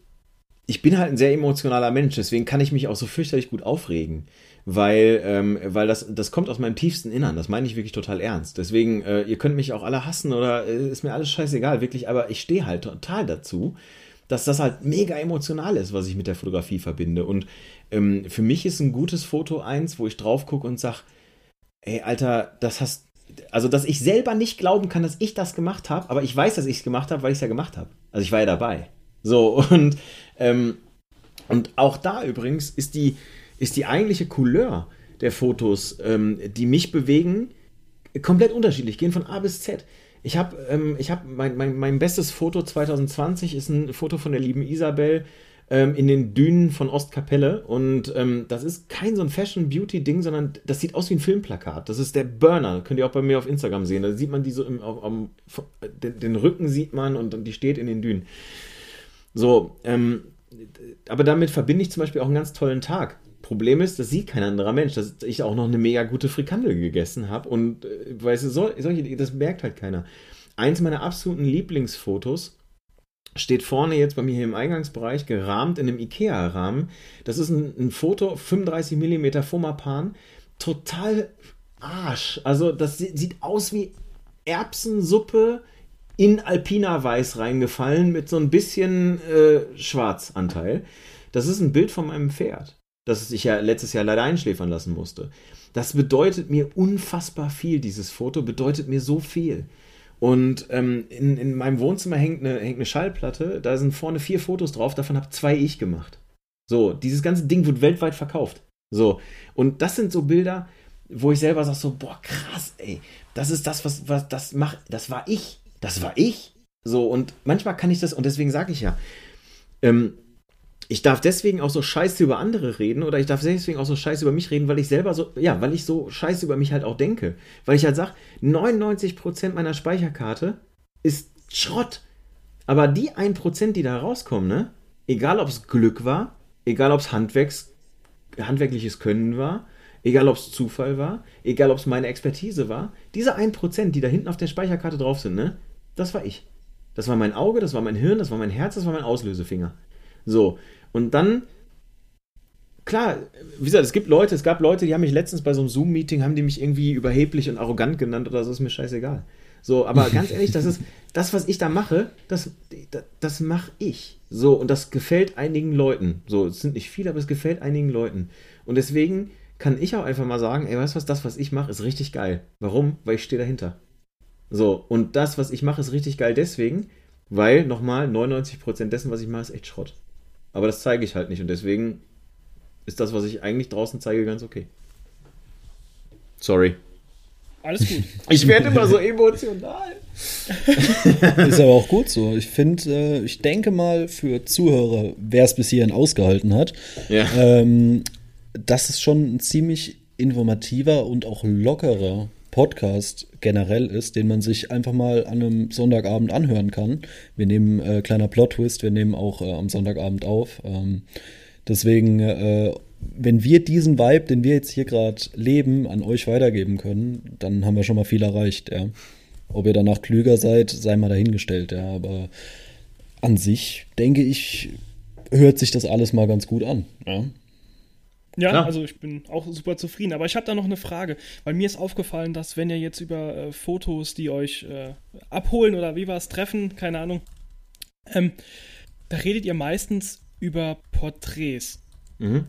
ich bin halt ein sehr emotionaler Mensch, deswegen kann ich mich auch so fürchterlich gut aufregen, weil, ähm, weil das, das kommt aus meinem tiefsten Innern, das meine ich wirklich total ernst. Deswegen, äh, ihr könnt mich auch alle hassen oder äh, ist mir alles scheißegal, wirklich, aber ich stehe halt total dazu, dass das halt mega emotional ist, was ich mit der Fotografie verbinde. Und ähm, für mich ist ein gutes Foto eins, wo ich drauf gucke und sage, ey, Alter, das hast, also dass ich selber nicht glauben kann, dass ich das gemacht habe, aber ich weiß, dass ich es gemacht habe, weil ich es ja gemacht habe. Also ich war ja dabei. So, (laughs) und, ähm, und auch da übrigens ist die, ist die eigentliche Couleur der Fotos, ähm, die mich bewegen, komplett unterschiedlich, gehen von A bis Z. Ich habe ähm, ich mein, mein, mein bestes Foto 2020 ist ein Foto von der lieben Isabel ähm, in den Dünen von Ostkapelle und ähm, das ist kein so ein Fashion-Beauty-Ding, sondern das sieht aus wie ein Filmplakat. Das ist der Burner, könnt ihr auch bei mir auf Instagram sehen. Da sieht man die so im, auf, am, den, den Rücken sieht man und, und die steht in den Dünen. So, ähm, aber damit verbinde ich zum Beispiel auch einen ganz tollen Tag. Problem ist, das sieht kein anderer Mensch, dass ich auch noch eine mega gute Frikandel gegessen habe und äh, weißt du, so, solche, das merkt halt keiner. Eins meiner absoluten Lieblingsfotos steht vorne jetzt bei mir hier im Eingangsbereich gerahmt in einem Ikea-Rahmen. Das ist ein, ein Foto, 35 mm Fomapan, total Arsch. Also das sieht, aus wie Erbsensuppe in Alpina Weiß reingefallen mit so ein bisschen äh, Schwarzanteil. Das ist ein Bild von meinem Pferd, das ich ja letztes Jahr leider einschläfern lassen musste. Das bedeutet mir unfassbar viel, dieses Foto bedeutet mir so viel. Und ähm, in, in meinem Wohnzimmer hängt eine, hängt eine Schallplatte, da sind vorne vier Fotos drauf, davon habe zwei ich gemacht. So, dieses ganze Ding wird weltweit verkauft. So, und das sind so Bilder, wo ich selber sage so, boah, krass, ey, das ist das, was, was das macht, das war ich, das war ich. So, und manchmal kann ich das, und deswegen sage ich ja, ähm, ich darf deswegen auch so scheiße über andere reden oder ich darf deswegen auch so scheiße über mich reden, weil ich selber so, ja, weil ich so scheiße über mich halt auch denke. Weil ich halt sage, 99% meiner Speicherkarte ist Schrott. Aber die 1%, die da rauskommen, ne, egal ob es Glück war, egal ob es Handwerks, handwerkliches Können war, egal ob es Zufall war, egal ob es meine Expertise war, diese 1%, die da hinten auf der Speicherkarte drauf sind, ne, das war ich. Das war mein Auge, das war mein Hirn, das war mein Herz, das war mein Auslösefinger. So, und dann, klar, wie gesagt, es gibt Leute, es gab Leute, die haben mich letztens bei so einem Zoom-Meeting, haben die mich irgendwie überheblich und arrogant genannt oder so, ist mir scheißegal. So, aber (laughs) ganz ehrlich, das ist das, was ich da mache, das, das, das mache ich. So, und das gefällt einigen Leuten. So, es sind nicht viele, aber es gefällt einigen Leuten. Und deswegen kann ich auch einfach mal sagen, ey, weißt du was, das, was ich mache, ist richtig geil. Warum? Weil ich stehe dahinter. So, und das, was ich mache, ist richtig geil deswegen, weil, nochmal, 99% dessen, was ich mache, ist echt Schrott. Aber das zeige ich halt nicht und deswegen ist das, was ich eigentlich draußen zeige, ganz okay. Sorry. Alles gut. (laughs) Ich werde immer so emotional. (laughs) ist aber auch gut so. Ich finde, äh, ich denke mal für Zuhörer, wer es bis hierhin ausgehalten hat, Ja. ähm, dass es schon ein ziemlich informativer und auch lockerer Podcast generell ist, den man sich einfach mal an einem Sonntagabend anhören kann. Wir nehmen äh, kleiner Plot-Twist, wir nehmen auch äh, am Sonntagabend auf. Ähm, deswegen, äh, wenn wir diesen Vibe, den wir jetzt hier gerade leben, an euch weitergeben können, dann haben wir schon mal viel erreicht, ja. Ob ihr danach klüger seid, sei mal dahingestellt, ja. Aber an sich, denke ich, hört sich das alles mal ganz gut an, ja. Ja, Klar. also ich bin auch super zufrieden. Aber ich habe da noch eine Frage, weil mir ist aufgefallen, dass wenn ihr jetzt über äh, Fotos, die euch äh, abholen oder wie war es, treffen, keine Ahnung, ähm, da redet ihr meistens über Porträts. Mhm.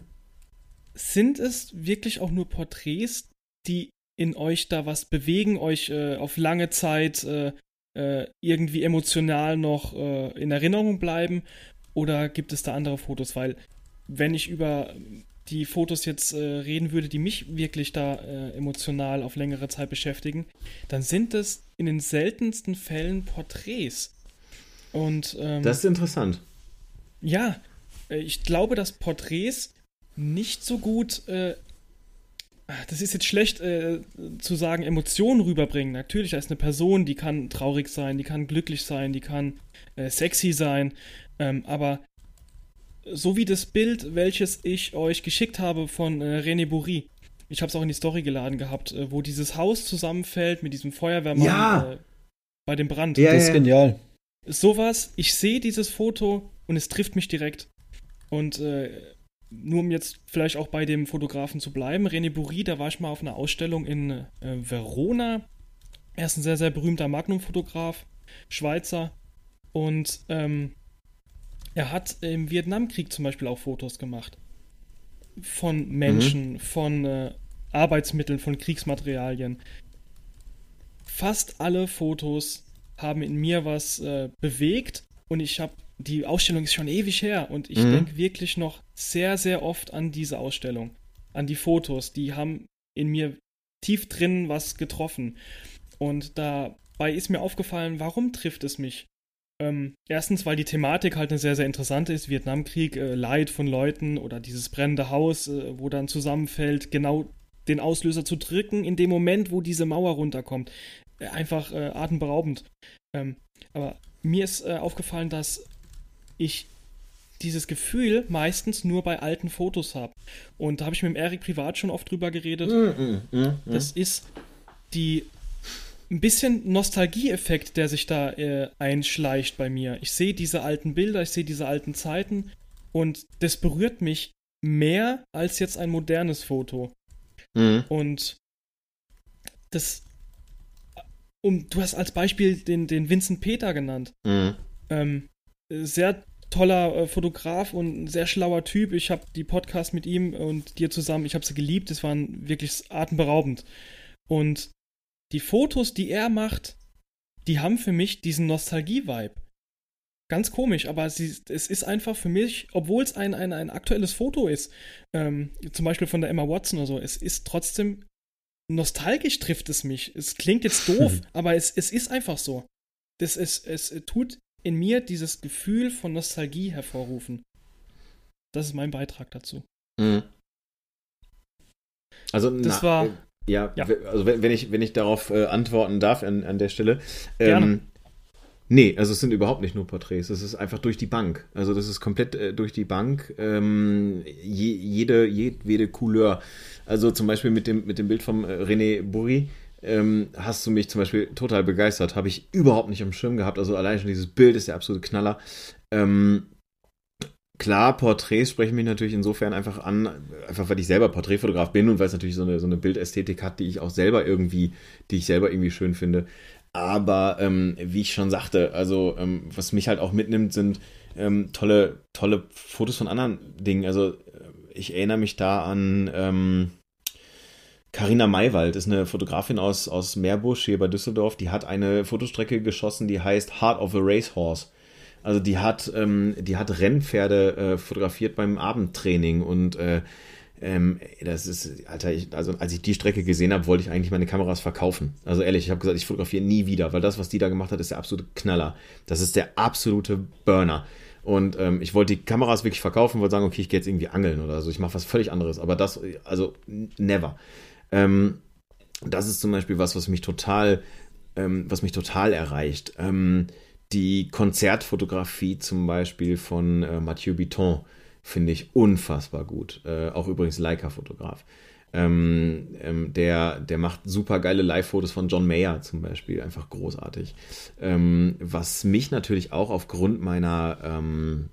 Sind es wirklich auch nur Porträts, die in euch da was bewegen, euch äh, auf lange Zeit äh, äh, irgendwie emotional noch äh, in Erinnerung bleiben? Oder gibt es da andere Fotos? Weil, wenn ich über die Fotos jetzt äh, reden würde, die mich wirklich da äh, emotional auf längere Zeit beschäftigen, dann sind es in den seltensten Fällen Porträts. Und ähm, Das ist interessant. ja, äh, ich glaube, dass Porträts nicht so gut, äh, das ist jetzt schlecht äh, zu sagen, Emotionen rüberbringen. Natürlich, da ist eine Person, die kann traurig sein, die kann glücklich sein, die kann äh, sexy sein, ähm, aber so wie das Bild, welches ich euch geschickt habe von äh, René Bourri, ich habe es auch in die Story geladen gehabt, äh, wo dieses Haus zusammenfällt mit diesem Feuerwehrmann Ja. äh, bei dem Brand Ja, Das ist ja. genial. sowas, ich sehe dieses Foto und es trifft mich direkt. Und äh, nur um jetzt vielleicht auch bei dem Fotografen zu bleiben, René Bourri, da war ich mal auf einer Ausstellung in äh, Verona. Er ist ein sehr, sehr berühmter Magnum-Fotograf, Schweizer. Und ähm, er hat im Vietnamkrieg zum Beispiel auch Fotos gemacht. Von Menschen, von äh, Arbeitsmitteln, von Kriegsmaterialien. Fast alle Fotos haben in mir was äh, bewegt und ich habe, die Ausstellung ist schon ewig her und ich Mhm. denke wirklich noch sehr, sehr oft an diese Ausstellung, an die Fotos, die haben in mir tief drin was getroffen. Und dabei ist mir aufgefallen, warum trifft es mich? Ähm, erstens, weil die Thematik halt eine sehr, sehr interessante ist. Vietnamkrieg, äh, Leid von Leuten oder dieses brennende Haus, äh, wo dann zusammenfällt, genau den Auslöser zu drücken in dem Moment, wo diese Mauer runterkommt. Äh, einfach äh, atemberaubend. Ähm, aber mir ist äh, aufgefallen, dass ich dieses Gefühl meistens nur bei alten Fotos habe. Und da habe ich mit dem Erik privat schon oft drüber geredet. Mhm, mhm, mhm. Das ist die ein bisschen Nostalgieeffekt, der sich da äh, einschleicht bei mir. Ich sehe diese alten Bilder, ich sehe diese alten Zeiten und das berührt mich mehr als jetzt ein modernes Foto. Mhm. Und das, um, du hast als Beispiel den, den Vincent Peter genannt. Mhm. Ähm, sehr toller äh, Fotograf und ein sehr schlauer Typ. Ich habe die Podcasts mit ihm und dir zusammen, ich habe sie geliebt. Es waren wirklich atemberaubend. Und die Fotos, die er macht, die haben für mich diesen Nostalgie-Vibe. Ganz komisch, aber sie, es ist einfach für mich, obwohl es ein, ein, ein aktuelles Foto ist, ähm, zum Beispiel von der Emma Watson oder so, es ist trotzdem nostalgisch trifft es mich. Es klingt jetzt (laughs) doof, aber es, es ist einfach so. Das ist, es tut in mir dieses Gefühl von Nostalgie hervorrufen. Das ist mein Beitrag dazu. Mhm. Also, Das na, war- äh, ja, ja. also wenn, ich, wenn ich darauf äh, antworten darf an, an der Stelle. Gerne. Ähm, nee, also es sind überhaupt nicht nur Porträts, es ist einfach durch die Bank. Also das ist komplett äh, durch die Bank. Ähm, je, jede, jedwede Couleur. Also zum Beispiel mit dem, mit dem Bild vom äh, René Bourri. Ähm, hast du mich zum Beispiel total begeistert. Habe ich überhaupt nicht am Schirm gehabt. Also allein schon dieses Bild ist der absolute Knaller. Ähm, Klar, Porträts sprechen mich natürlich insofern einfach an, einfach weil ich selber Porträtfotograf bin und weil es natürlich so eine, so eine Bildästhetik hat, die ich auch selber irgendwie, die ich selber irgendwie schön finde. Aber ähm, wie ich schon sagte, also ähm, was mich halt auch mitnimmt, sind ähm, tolle, tolle Fotos von anderen Dingen. Also äh, ich erinnere mich da an ähm, Carina Maywald, ist eine Fotografin aus, aus Meerbusch hier bei Düsseldorf. Die hat eine Fotostrecke geschossen, die heißt Heart of a Racehorse. Also die hat, ähm, die hat Rennpferde äh, fotografiert beim Abendtraining und äh, ähm, das ist, Alter, ich, also als ich die Strecke gesehen habe, wollte ich eigentlich meine Kameras verkaufen. Also ehrlich, ich habe gesagt, ich fotografiere nie wieder, weil das, was die da gemacht hat, ist der absolute Knaller. Das ist der absolute Burner. Und ähm, ich wollte die Kameras wirklich verkaufen, wollte sagen, okay, ich gehe jetzt irgendwie angeln oder so. Ich mache was völlig anderes. Aber das, also never. Ähm, das ist zum Beispiel was, was mich total, ähm, was mich total erreicht. Ähm, die Konzertfotografie zum Beispiel von äh, Mathieu Bitton finde ich unfassbar gut. Äh, auch übrigens Leica-Fotograf. Ähm, ähm, der, der macht super geile Live-Fotos von John Mayer zum Beispiel, einfach großartig. Ähm, was mich natürlich auch aufgrund meiner ähm,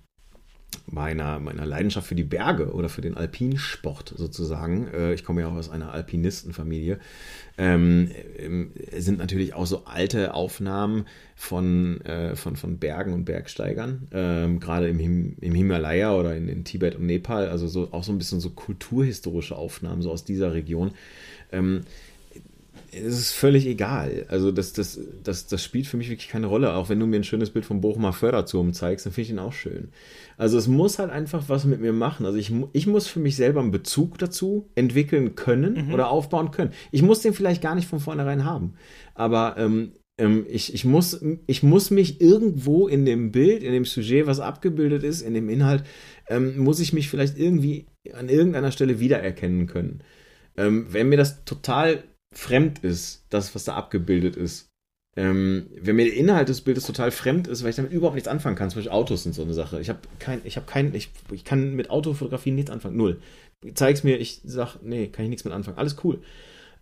meiner, meiner Leidenschaft für die Berge oder für den Alpinsport sozusagen, äh, ich komme ja auch aus einer Alpinistenfamilie, ähm, ähm, sind natürlich auch so alte Aufnahmen von, äh, von, von Bergen und Bergsteigern, ähm, gerade im, Him im Himalaya oder in, in, Tibet und Nepal, also so, auch so ein bisschen so kulturhistorische Aufnahmen, so aus dieser Region. Ähm, es ist völlig egal. Also das, das, das, das spielt für mich wirklich keine Rolle. Auch wenn du mir ein schönes Bild vom Bochumer Förderturm zeigst, dann finde ich ihn auch schön. Also es muss halt einfach was mit mir machen. Also ich, ich muss für mich selber einen Bezug dazu entwickeln können mhm. oder aufbauen können. Ich muss den vielleicht gar nicht von vornherein haben. Aber ähm, ähm, ich, ich, muss, ich muss mich irgendwo in dem Bild, in dem Sujet, was abgebildet ist, in dem Inhalt, ähm, muss ich mich vielleicht irgendwie an irgendeiner Stelle wiedererkennen können. Ähm, wenn mir das total fremd ist, das, was da abgebildet ist. Ähm, wenn mir der Inhalt des Bildes total fremd ist, weil ich damit überhaupt nichts anfangen kann, zum Beispiel Autos sind so eine Sache. Ich habe kein, ich habe kein, ich, ich kann mit Autofotografie nichts anfangen, null. Zeig's mir, ich sag, nee, kann ich nichts mit anfangen, alles cool.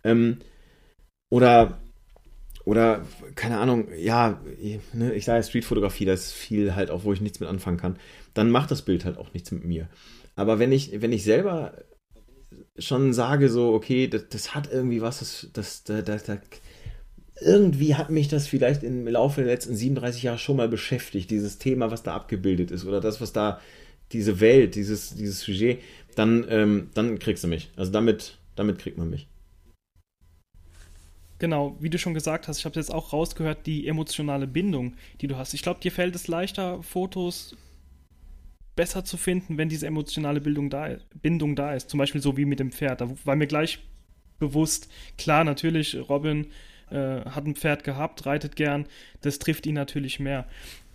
Ähm, oder, oder, keine Ahnung, ja, ne, ich sage Streetfotografie, da ist viel halt auch, wo ich nichts mit anfangen kann. Dann macht das Bild halt auch nichts mit mir. Aber wenn ich, wenn ich selber schon sage, so, okay, das, das hat irgendwie was, das, das, da, da, da, irgendwie hat mich das vielleicht im Laufe der letzten 37 Jahre schon mal beschäftigt, dieses Thema, was da abgebildet ist oder das, was da, diese Welt, dieses, dieses Sujet, dann, ähm, dann kriegst du mich. Also damit, damit kriegt man mich. Genau, wie du schon gesagt hast, ich habe jetzt auch rausgehört, die emotionale Bindung, die du hast. Ich glaube, dir fällt es leichter, Fotos besser zu finden, wenn diese emotionale Bildung da, Bindung da ist. Zum Beispiel so wie mit dem Pferd. Da war mir gleich bewusst, klar, natürlich, Robin äh, hat ein Pferd gehabt, reitet gern, das trifft ihn natürlich mehr.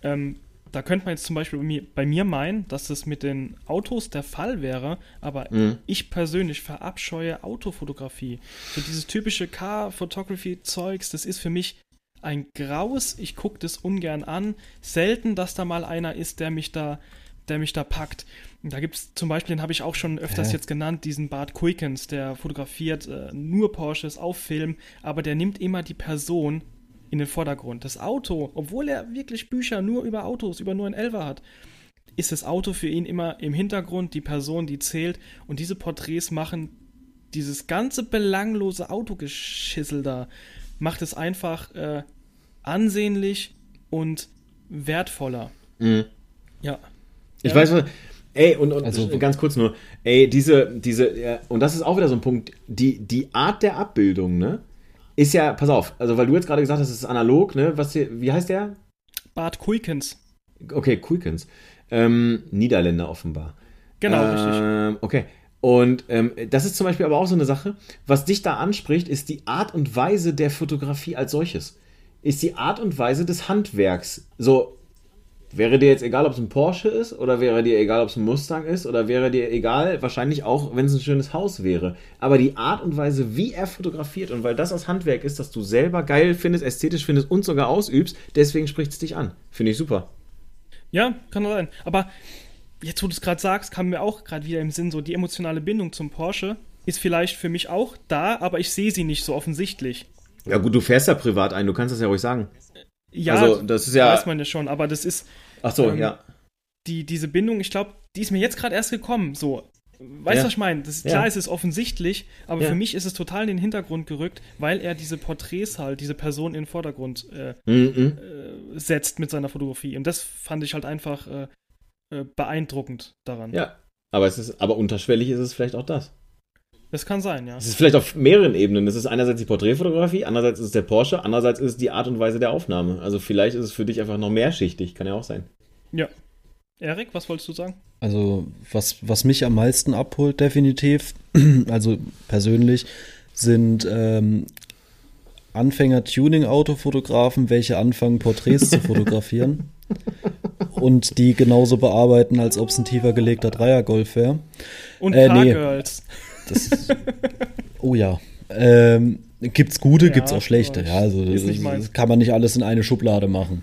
Ähm, da könnte man jetzt zum Beispiel bei mir, meinen, dass das mit den Autos der Fall wäre, aber mhm. ich persönlich verabscheue Autofotografie. So dieses typische Car-Photography-Zeugs, das ist für mich ein Graus. Ich gucke das ungern an. Selten, dass da mal einer ist, der mich da der mich da packt. Da gibt es zum Beispiel, den habe ich auch schon öfters Hä? jetzt genannt, diesen Bart Quickens, der fotografiert äh, nur Porsches auf Film, aber der nimmt immer die Person in den Vordergrund. Das Auto, obwohl er wirklich Bücher nur über Autos, über nur ein Elfer hat, ist das Auto für ihn immer im Hintergrund, die Person, die zählt. Und diese Porträts machen dieses ganze belanglose Autogeschissel da, macht es einfach äh, ansehnlich und wertvoller. Mhm. Ja. Ich ja. weiß, ey, und, und also, ganz kurz nur, ey, diese, diese, und das ist auch wieder so ein Punkt, die, die Art der Abbildung, ne, ist ja, pass auf, also weil du jetzt gerade gesagt hast, es ist analog, ne, was hier, wie heißt der? Bart Kuikens. Okay, Kuikens. Ähm, Niederländer offenbar. Genau, ähm, richtig. Okay. Und ähm, das ist zum Beispiel aber auch so eine Sache, was dich da anspricht, ist die Art und Weise der Fotografie als solches. Ist die Art und Weise des Handwerks. So, Wäre dir jetzt egal, ob es ein Porsche ist oder wäre dir egal, ob es ein Mustang ist oder wäre dir egal, wahrscheinlich auch, wenn es ein schönes Haus wäre. Aber die Art und Weise, wie er fotografiert und weil das aus Handwerk ist, dass du selber geil findest, ästhetisch findest und sogar ausübst, deswegen spricht es dich an. Finde ich super. Ja, kann sein. Aber jetzt, wo du es gerade sagst, kam mir auch gerade wieder im Sinn, so die emotionale Bindung zum Porsche ist vielleicht für mich auch da, aber ich sehe sie nicht so offensichtlich. Ja gut, du fährst ja privat ein, du kannst das ja ruhig sagen. Ja, also, das ist ja. weiß man ja schon, aber das ist. Ach so, ähm, ja. Die, diese Bindung, ich glaube, die ist mir jetzt gerade erst gekommen. So, weißt du, Ja. was ich meine? Das- Ja. Klar, es ist offensichtlich, aber Ja. für mich ist es total in den Hintergrund gerückt, weil er diese Porträts halt, diese Person in den Vordergrund äh, Mhm. äh, setzt mit seiner Fotografie. Und das fand ich halt einfach äh, äh, beeindruckend daran. Ja. Aber es ist, aber unterschwellig ist es vielleicht auch das. Das kann sein, ja. Es ist vielleicht auf mehreren Ebenen. Es ist einerseits die Porträtfotografie, andererseits ist es der Porsche, andererseits ist es die Art und Weise der Aufnahme. Also vielleicht ist es für dich einfach noch mehrschichtig, kann ja auch sein. Ja. Erik, was wolltest du sagen? Also, was, was mich am meisten abholt, definitiv, (clears throat) also persönlich, sind ähm, Anfänger-Tuning-Autofotografen, welche anfangen, Porträts zu fotografieren (laughs) und die genauso bearbeiten, als ob es ein tiefer gelegter Dreiergolf wäre. Und Äh, nee. Car-Girls. Ist, oh ja. Ähm, gibt's gute, Ja, gibt's auch schlechte. Ja, also ist das, meins. das kann man nicht alles in eine Schublade machen.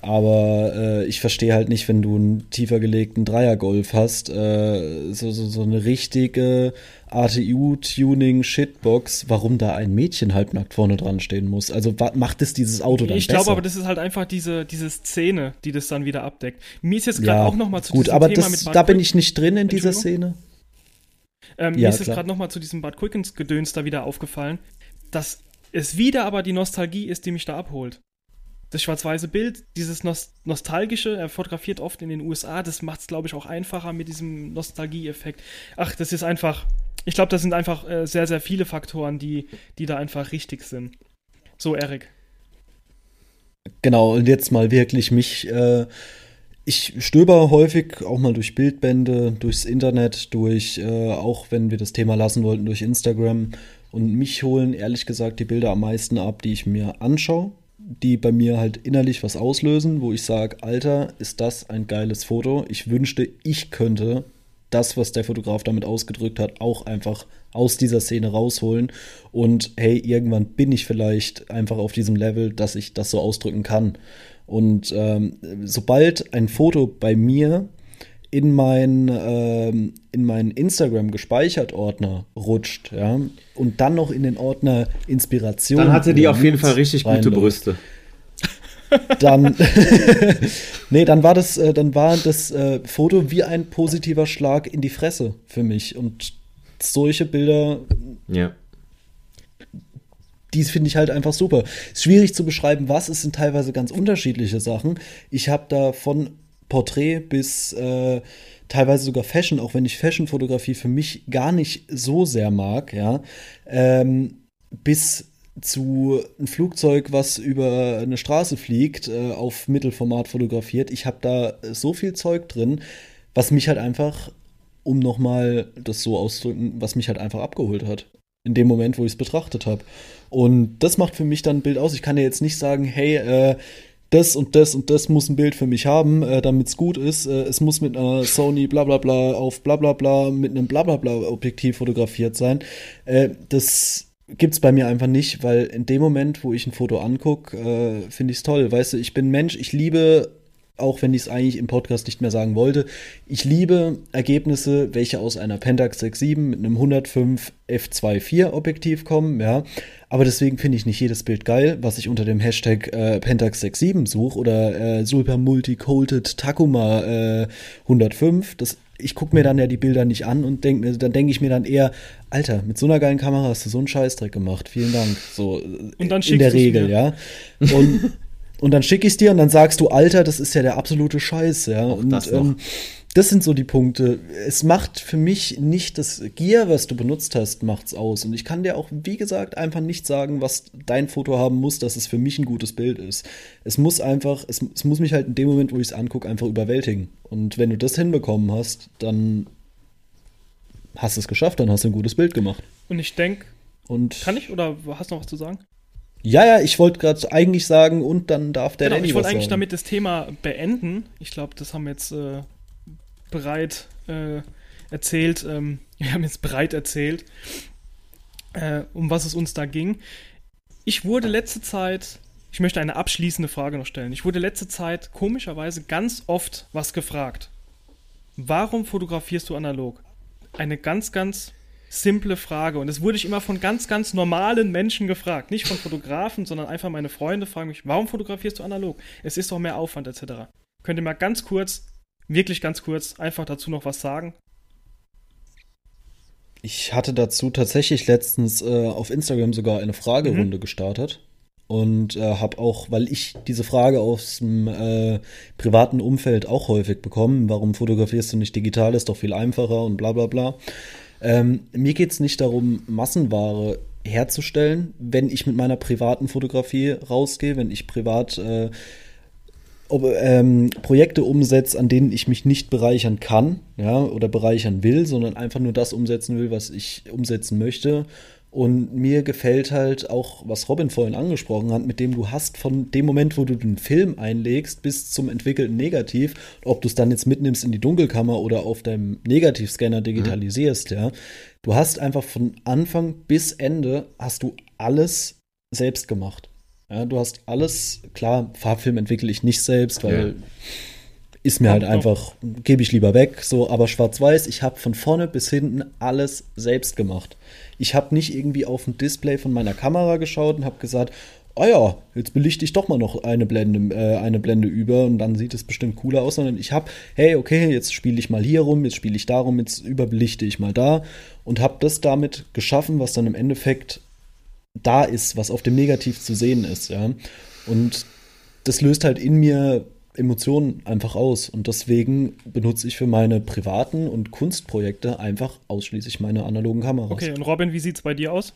Aber äh, ich verstehe halt nicht, wenn du einen tiefer gelegten Dreiergolf hast, äh, so, so, so eine richtige ATU-Tuning-Shitbox, warum da ein Mädchen halbnackt vorne dran stehen muss. Also macht es dieses Auto dann Ich besser? glaube aber, das ist halt einfach diese, diese Szene, die das dann wieder abdeckt. Mir ist jetzt gerade ja, auch noch mal zu gut, diesem aber Thema das, mit Bud da bin ich nicht drin in dieser? Szene. Ähm, Ja, mir ist jetzt klar. gerade nochmal zu diesem Bud Quickens Gedöns da wieder aufgefallen, dass es wieder aber die Nostalgie ist, die mich da abholt. Das schwarz-weiße Bild, dieses Nos nostalgische, er fotografiert oft in den USA, das macht es, glaube ich, auch einfacher mit diesem Nostalgie-Effekt. Ach, das ist einfach, ich glaube, das sind einfach äh, sehr, sehr viele Faktoren, die, die da einfach richtig sind. So, Erik. Genau, und jetzt mal wirklich mich. Äh, ich stöber häufig auch mal durch Bildbände, durchs Internet, durch, äh, auch wenn wir das Thema lassen wollten, durch Instagram. Und mich holen ehrlich gesagt die Bilder am meisten ab, die ich mir anschaue, die bei mir halt innerlich was auslösen, wo ich sage, Alter, ist das ein geiles Foto. Ich wünschte, ich könnte das, was der Fotograf damit ausgedrückt hat, auch einfach aus dieser Szene rausholen. Und hey, irgendwann bin ich vielleicht einfach auf diesem Level, dass ich das so ausdrücken kann. Und ähm, sobald ein Foto bei mir in mein, ähm, in meinen Instagram gespeichert Ordner rutscht, ja, und dann noch in den Ordner Inspiration. Dann hatte die auf jeden Fall richtig gute Brüste. (laughs) dann (laughs) nee, dann war das, äh, dann war das äh, Foto wie ein positiver Schlag in die Fresse für mich. Und solche Bilder, Ja. Die finde ich halt einfach super. Ist schwierig zu beschreiben, was. Es sind teilweise ganz unterschiedliche Sachen. Ich habe da von Porträt bis äh, teilweise sogar Fashion, auch wenn ich Fashion-Fotografie für mich gar nicht so sehr mag, ja, ähm, bis zu ein Flugzeug, was über eine Straße fliegt, äh, auf Mittelformat fotografiert. Ich habe da so viel Zeug drin, was mich halt einfach, um nochmal das so auszudrücken, was mich halt einfach abgeholt hat. In dem Moment, wo ich es betrachtet habe. Und das macht für mich dann ein Bild aus. Ich kann ja jetzt nicht sagen, hey, äh, das und das und das muss ein Bild für mich haben, äh, damit es gut ist. Äh, es muss mit einer Sony bla bla bla auf bla bla bla mit einem bla bla bla Objektiv fotografiert sein. Äh, das gibt's bei mir einfach nicht, weil in dem Moment, wo ich ein Foto angucke, äh, finde ich es toll. Weißt du, ich bin Mensch, ich liebe, auch wenn ich es eigentlich im Podcast nicht mehr sagen wollte, ich liebe Ergebnisse, welche aus einer Pentax 6.7 mit einem 105 f2.4 Objektiv kommen, ja. Aber deswegen finde ich nicht jedes Bild geil, was ich unter dem Hashtag äh, Pentax 6.7 suche oder äh, Super Multi Coated Takuma äh, 105. Das, ich gucke mir dann ja die Bilder nicht an und denk mir, dann denke ich mir dann eher, Alter, mit so einer geilen Kamera hast du so einen Scheißdreck gemacht. Vielen Dank. So Und dann in der Regel, mir. ja. Und, und dann schicke ich dir und dann sagst du, Alter, das ist ja der absolute Scheiß, ja. und das noch. ähm, das sind so die Punkte. Es macht für mich nicht das Gear, was du benutzt hast, macht's aus. Und ich kann dir auch, wie gesagt, einfach nicht sagen, was dein Foto haben muss, dass es für mich ein gutes Bild ist. Es muss einfach, es, es muss mich halt in dem Moment, wo ich es angucke, einfach überwältigen. Und wenn du das hinbekommen hast, dann hast du es geschafft, dann hast du ein gutes Bild gemacht. Und ich denke, Und kann ich oder hast du noch was zu sagen? Ja, ja, ich wollte gerade eigentlich sagen, und dann darf der genau, Danny ich wollte eigentlich sagen. damit das Thema beenden. Ich glaube, das haben wir jetzt äh, bereit äh, erzählt. Ähm, (laughs) wir haben jetzt breit erzählt, äh, um was es uns da ging. Ich wurde letzte Zeit, ich möchte eine abschließende Frage noch stellen. Ich wurde letzte Zeit komischerweise ganz oft was gefragt. Warum fotografierst du analog? Eine ganz, ganz simple Frage. Und das wurde ich immer von ganz, ganz normalen Menschen gefragt. Nicht von Fotografen, sondern einfach meine Freunde fragen mich, warum fotografierst du analog? Es ist doch mehr Aufwand etc. Könnt ihr mal ganz kurz, wirklich ganz kurz, einfach dazu noch was sagen? Ich hatte dazu tatsächlich letztens äh, auf Instagram sogar eine Fragerunde mhm. gestartet und äh, habe auch, weil ich diese Frage aus dem äh, privaten Umfeld auch häufig bekommen, warum fotografierst du nicht digital, ist doch viel einfacher und bla bla bla. Ähm, mir geht es nicht darum, Massenware herzustellen, wenn ich mit meiner privaten Fotografie rausgehe, wenn ich privat äh, ob, ähm, Projekte umsetze, an denen ich mich nicht bereichern kann, ja, oder bereichern will, sondern einfach nur das umsetzen will, was ich umsetzen möchte. Und mir gefällt halt auch, was Robin vorhin angesprochen hat, mit dem du hast von dem Moment, wo du den Film einlegst, bis zum entwickelten Negativ, ob du es dann jetzt mitnimmst in die Dunkelkammer oder auf deinem Negativscanner digitalisierst, mhm. ja. Du hast einfach von Anfang bis Ende hast du alles selbst gemacht. Ja, du hast alles, klar, Farbfilm entwickle ich nicht selbst, weil ja. Ist mir halt einfach, gebe ich lieber weg, so, aber schwarz-weiß, ich habe von vorne bis hinten alles selbst gemacht. Ich habe nicht irgendwie auf ein Display von meiner Kamera geschaut und habe gesagt, oh ja, jetzt belichte ich doch mal noch eine Blende, äh, eine Blende über und dann sieht es bestimmt cooler aus, sondern ich habe, hey, okay, jetzt spiele ich mal hier rum, jetzt spiele ich da rum, jetzt überbelichte ich mal da und habe das damit geschaffen, was dann im Endeffekt da ist, was auf dem Negativ zu sehen ist, ja. Und das löst halt in mir Emotionen einfach aus. Und deswegen benutze ich für meine privaten und Kunstprojekte einfach ausschließlich meine analogen Kameras. Okay, und Robin, wie sieht es bei dir aus?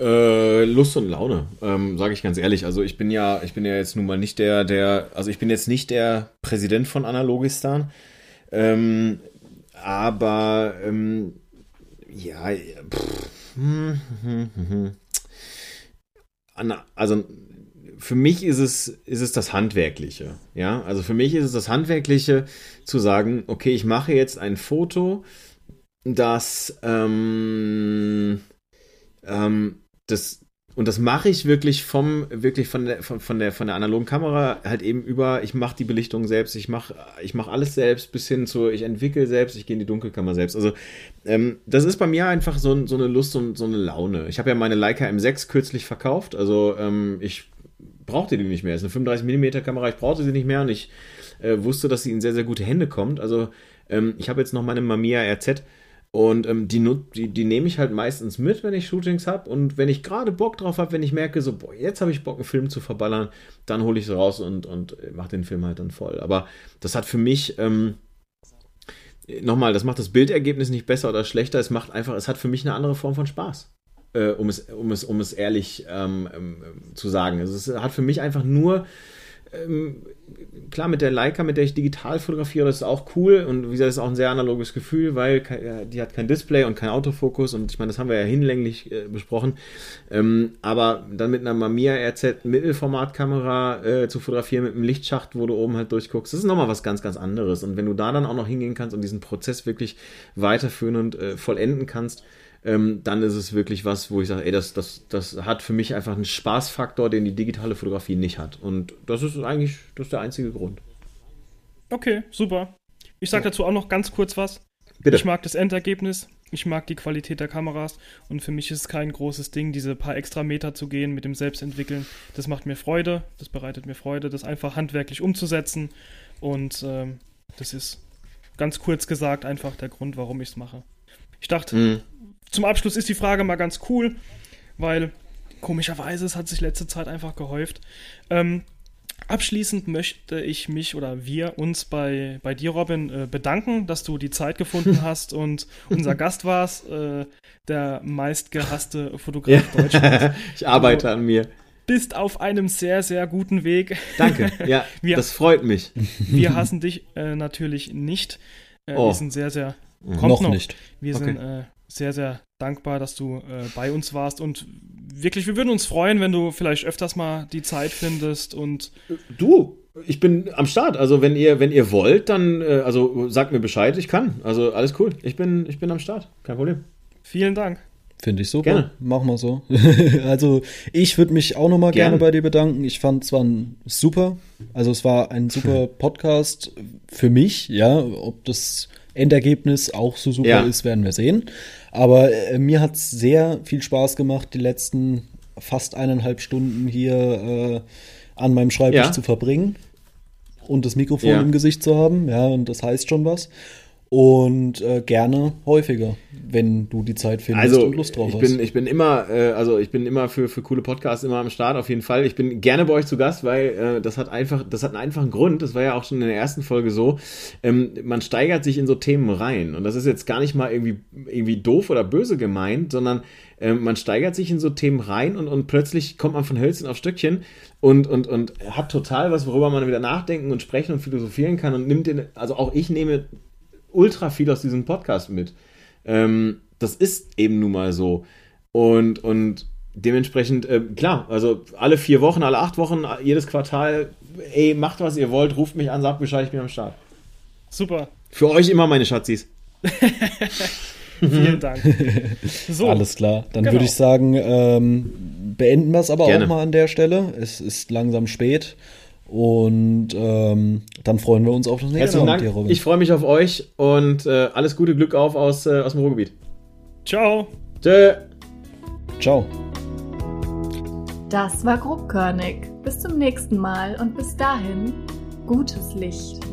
Äh, Lust und Laune, ähm, sage ich ganz ehrlich. Also ich bin ja, ich bin ja jetzt nun mal nicht der, der, also ich bin jetzt nicht der Präsident von Analogistan, ähm, aber ähm, ja, pff, hm, hm, hm, hm also für mich ist es, ist es das Handwerkliche. Ja, also für mich ist es das Handwerkliche zu sagen, okay, ich mache jetzt ein Foto, das, ähm, ähm, das und das mache ich wirklich vom, wirklich von der, von, von, der, von der analogen Kamera halt eben über, ich mache die Belichtung selbst, ich mache ich mach alles selbst bis hin zu, ich entwickle selbst, ich gehe in die Dunkelkammer selbst. Also ähm, das ist bei mir einfach so, so eine Lust und so eine Laune. Ich habe ja meine Leica M6 kürzlich verkauft, also ähm, ich brauchte die nicht mehr. Es ist eine 35mm Kamera, ich brauchte sie nicht mehr und ich äh, wusste, dass sie in sehr, sehr gute Hände kommt. Also ähm, ich habe jetzt noch meine Mamiya RZ und ähm, die, die, die nehme ich halt meistens mit, wenn ich Shootings habe. Und wenn ich gerade Bock drauf habe, wenn ich merke, so, boah, jetzt habe ich Bock, einen Film zu verballern, dann hole ich sie raus und, und mache den Film halt dann voll. Aber das hat für mich, ähm, nochmal, das macht das Bildergebnis nicht besser oder schlechter. Es macht einfach, es hat für mich eine andere Form von Spaß. Äh, um, es, um, es, um es ehrlich ähm, ähm, zu sagen. Also es hat für mich einfach nur ähm, klar, mit der Leica, mit der ich digital fotografiere, das ist auch cool und wie gesagt, das ist auch ein sehr analoges Gefühl, weil die hat kein Display und kein Autofokus und ich meine, das haben wir ja hinlänglich äh, besprochen. Ähm, aber dann mit einer Mamiya RZ Mittelformatkamera äh, zu fotografieren mit einem Lichtschacht, wo du oben halt durchguckst, das ist nochmal was ganz, ganz anderes. Und wenn du da dann auch noch hingehen kannst und diesen Prozess wirklich weiterführen und äh, vollenden kannst, ähm, dann ist es wirklich was, wo ich sage, ey, das, das, das hat für mich einfach einen Spaßfaktor, den die digitale Fotografie nicht hat. Und das ist eigentlich das ist der einzige Grund. Okay, super. Ich sage dazu auch noch ganz kurz was. Bitte. Ich mag das Endergebnis, ich mag die Qualität der Kameras und für mich ist es kein großes Ding, diese paar extra Meter zu gehen mit dem Selbstentwickeln. Das macht mir Freude, das bereitet mir Freude, das einfach handwerklich umzusetzen und ähm, das ist ganz kurz gesagt einfach der Grund, warum ich es mache. Ich dachte, mhm zum Abschluss ist die Frage mal ganz cool, weil komischerweise es hat sich letzte Zeit einfach gehäuft. Ähm, abschließend möchte ich mich oder wir uns bei, bei dir, Robin, äh, bedanken, dass du die Zeit gefunden (laughs) hast und unser Gast warst, äh, der meistgehasste Fotograf ja. Deutschlands. (laughs) ich arbeite du an mir. Bist auf einem sehr, sehr guten Weg. Danke, (laughs) ja, wir, das freut mich. Wir hassen dich äh, natürlich nicht. Äh, oh. Wir sind sehr, sehr. Kommt noch, noch. nicht. Wir okay. sind äh, sehr, sehr dankbar, dass du äh, bei uns warst und wirklich, wir würden uns freuen, wenn du vielleicht öfters mal die Zeit findest und du, ich bin am Start. Also wenn ihr, wenn ihr wollt, dann äh, also sagt mir Bescheid, ich kann. Also alles cool. Ich bin, ich bin am Start, kein Problem. Vielen Dank. Finde ich super. Gerne. Machen wir so. (laughs) also ich würde mich auch nochmal gerne. gerne bei dir bedanken. Ich fand es war ein super. Also es war ein super Podcast für mich. Ja, ob das Endergebnis auch so super ja. ist, werden wir sehen. Aber äh, mir hat es sehr viel Spaß gemacht, die letzten fast eineinhalb Stunden hier äh, an meinem Schreibtisch ja. zu verbringen und das Mikrofon ja. im Gesicht zu haben. Ja, und das heißt schon was. Und äh, gerne häufiger, wenn du die Zeit findest also, und Lust drauf ich hast. Bin, ich bin immer, äh, also ich bin immer für, für coole Podcasts immer am Start, auf jeden Fall. Ich bin gerne bei euch zu Gast, weil äh, das hat einfach, das hat einen einfachen Grund. Das war ja auch schon in der ersten Folge so. Ähm, man steigert sich in so Themen rein. Und das ist jetzt gar nicht mal irgendwie, irgendwie doof oder böse gemeint, sondern ähm, man steigert sich in so Themen rein und, und plötzlich kommt man von Hölzchen auf Stöckchen und, und, und hat total was, worüber man wieder nachdenken und sprechen und philosophieren kann und nimmt den, also auch ich nehme ultra viel aus diesem Podcast mit. Ähm, das ist eben nun mal so. Und, und dementsprechend, äh, klar, also alle vier Wochen, alle acht Wochen, jedes Quartal, ey, macht was ihr wollt, ruft mich an, sagt Bescheid, ich bin am Start. Super. Für euch immer meine Schatzis. (laughs) Vielen Dank. (laughs) So, Alles klar. Dann Genau. würde ich sagen, ähm, beenden wir es aber Gerne. auch mal an der Stelle. Es ist langsam spät. Und ähm, dann freuen wir uns auf das nächste Mal mit dir. Robin. Ich freue mich auf euch und äh, alles Gute, Glück auf aus, äh, aus dem Ruhrgebiet. ciao. Tschö. Ciao. Das war grobkörnig. Bis zum nächsten Mal und bis dahin gutes Licht.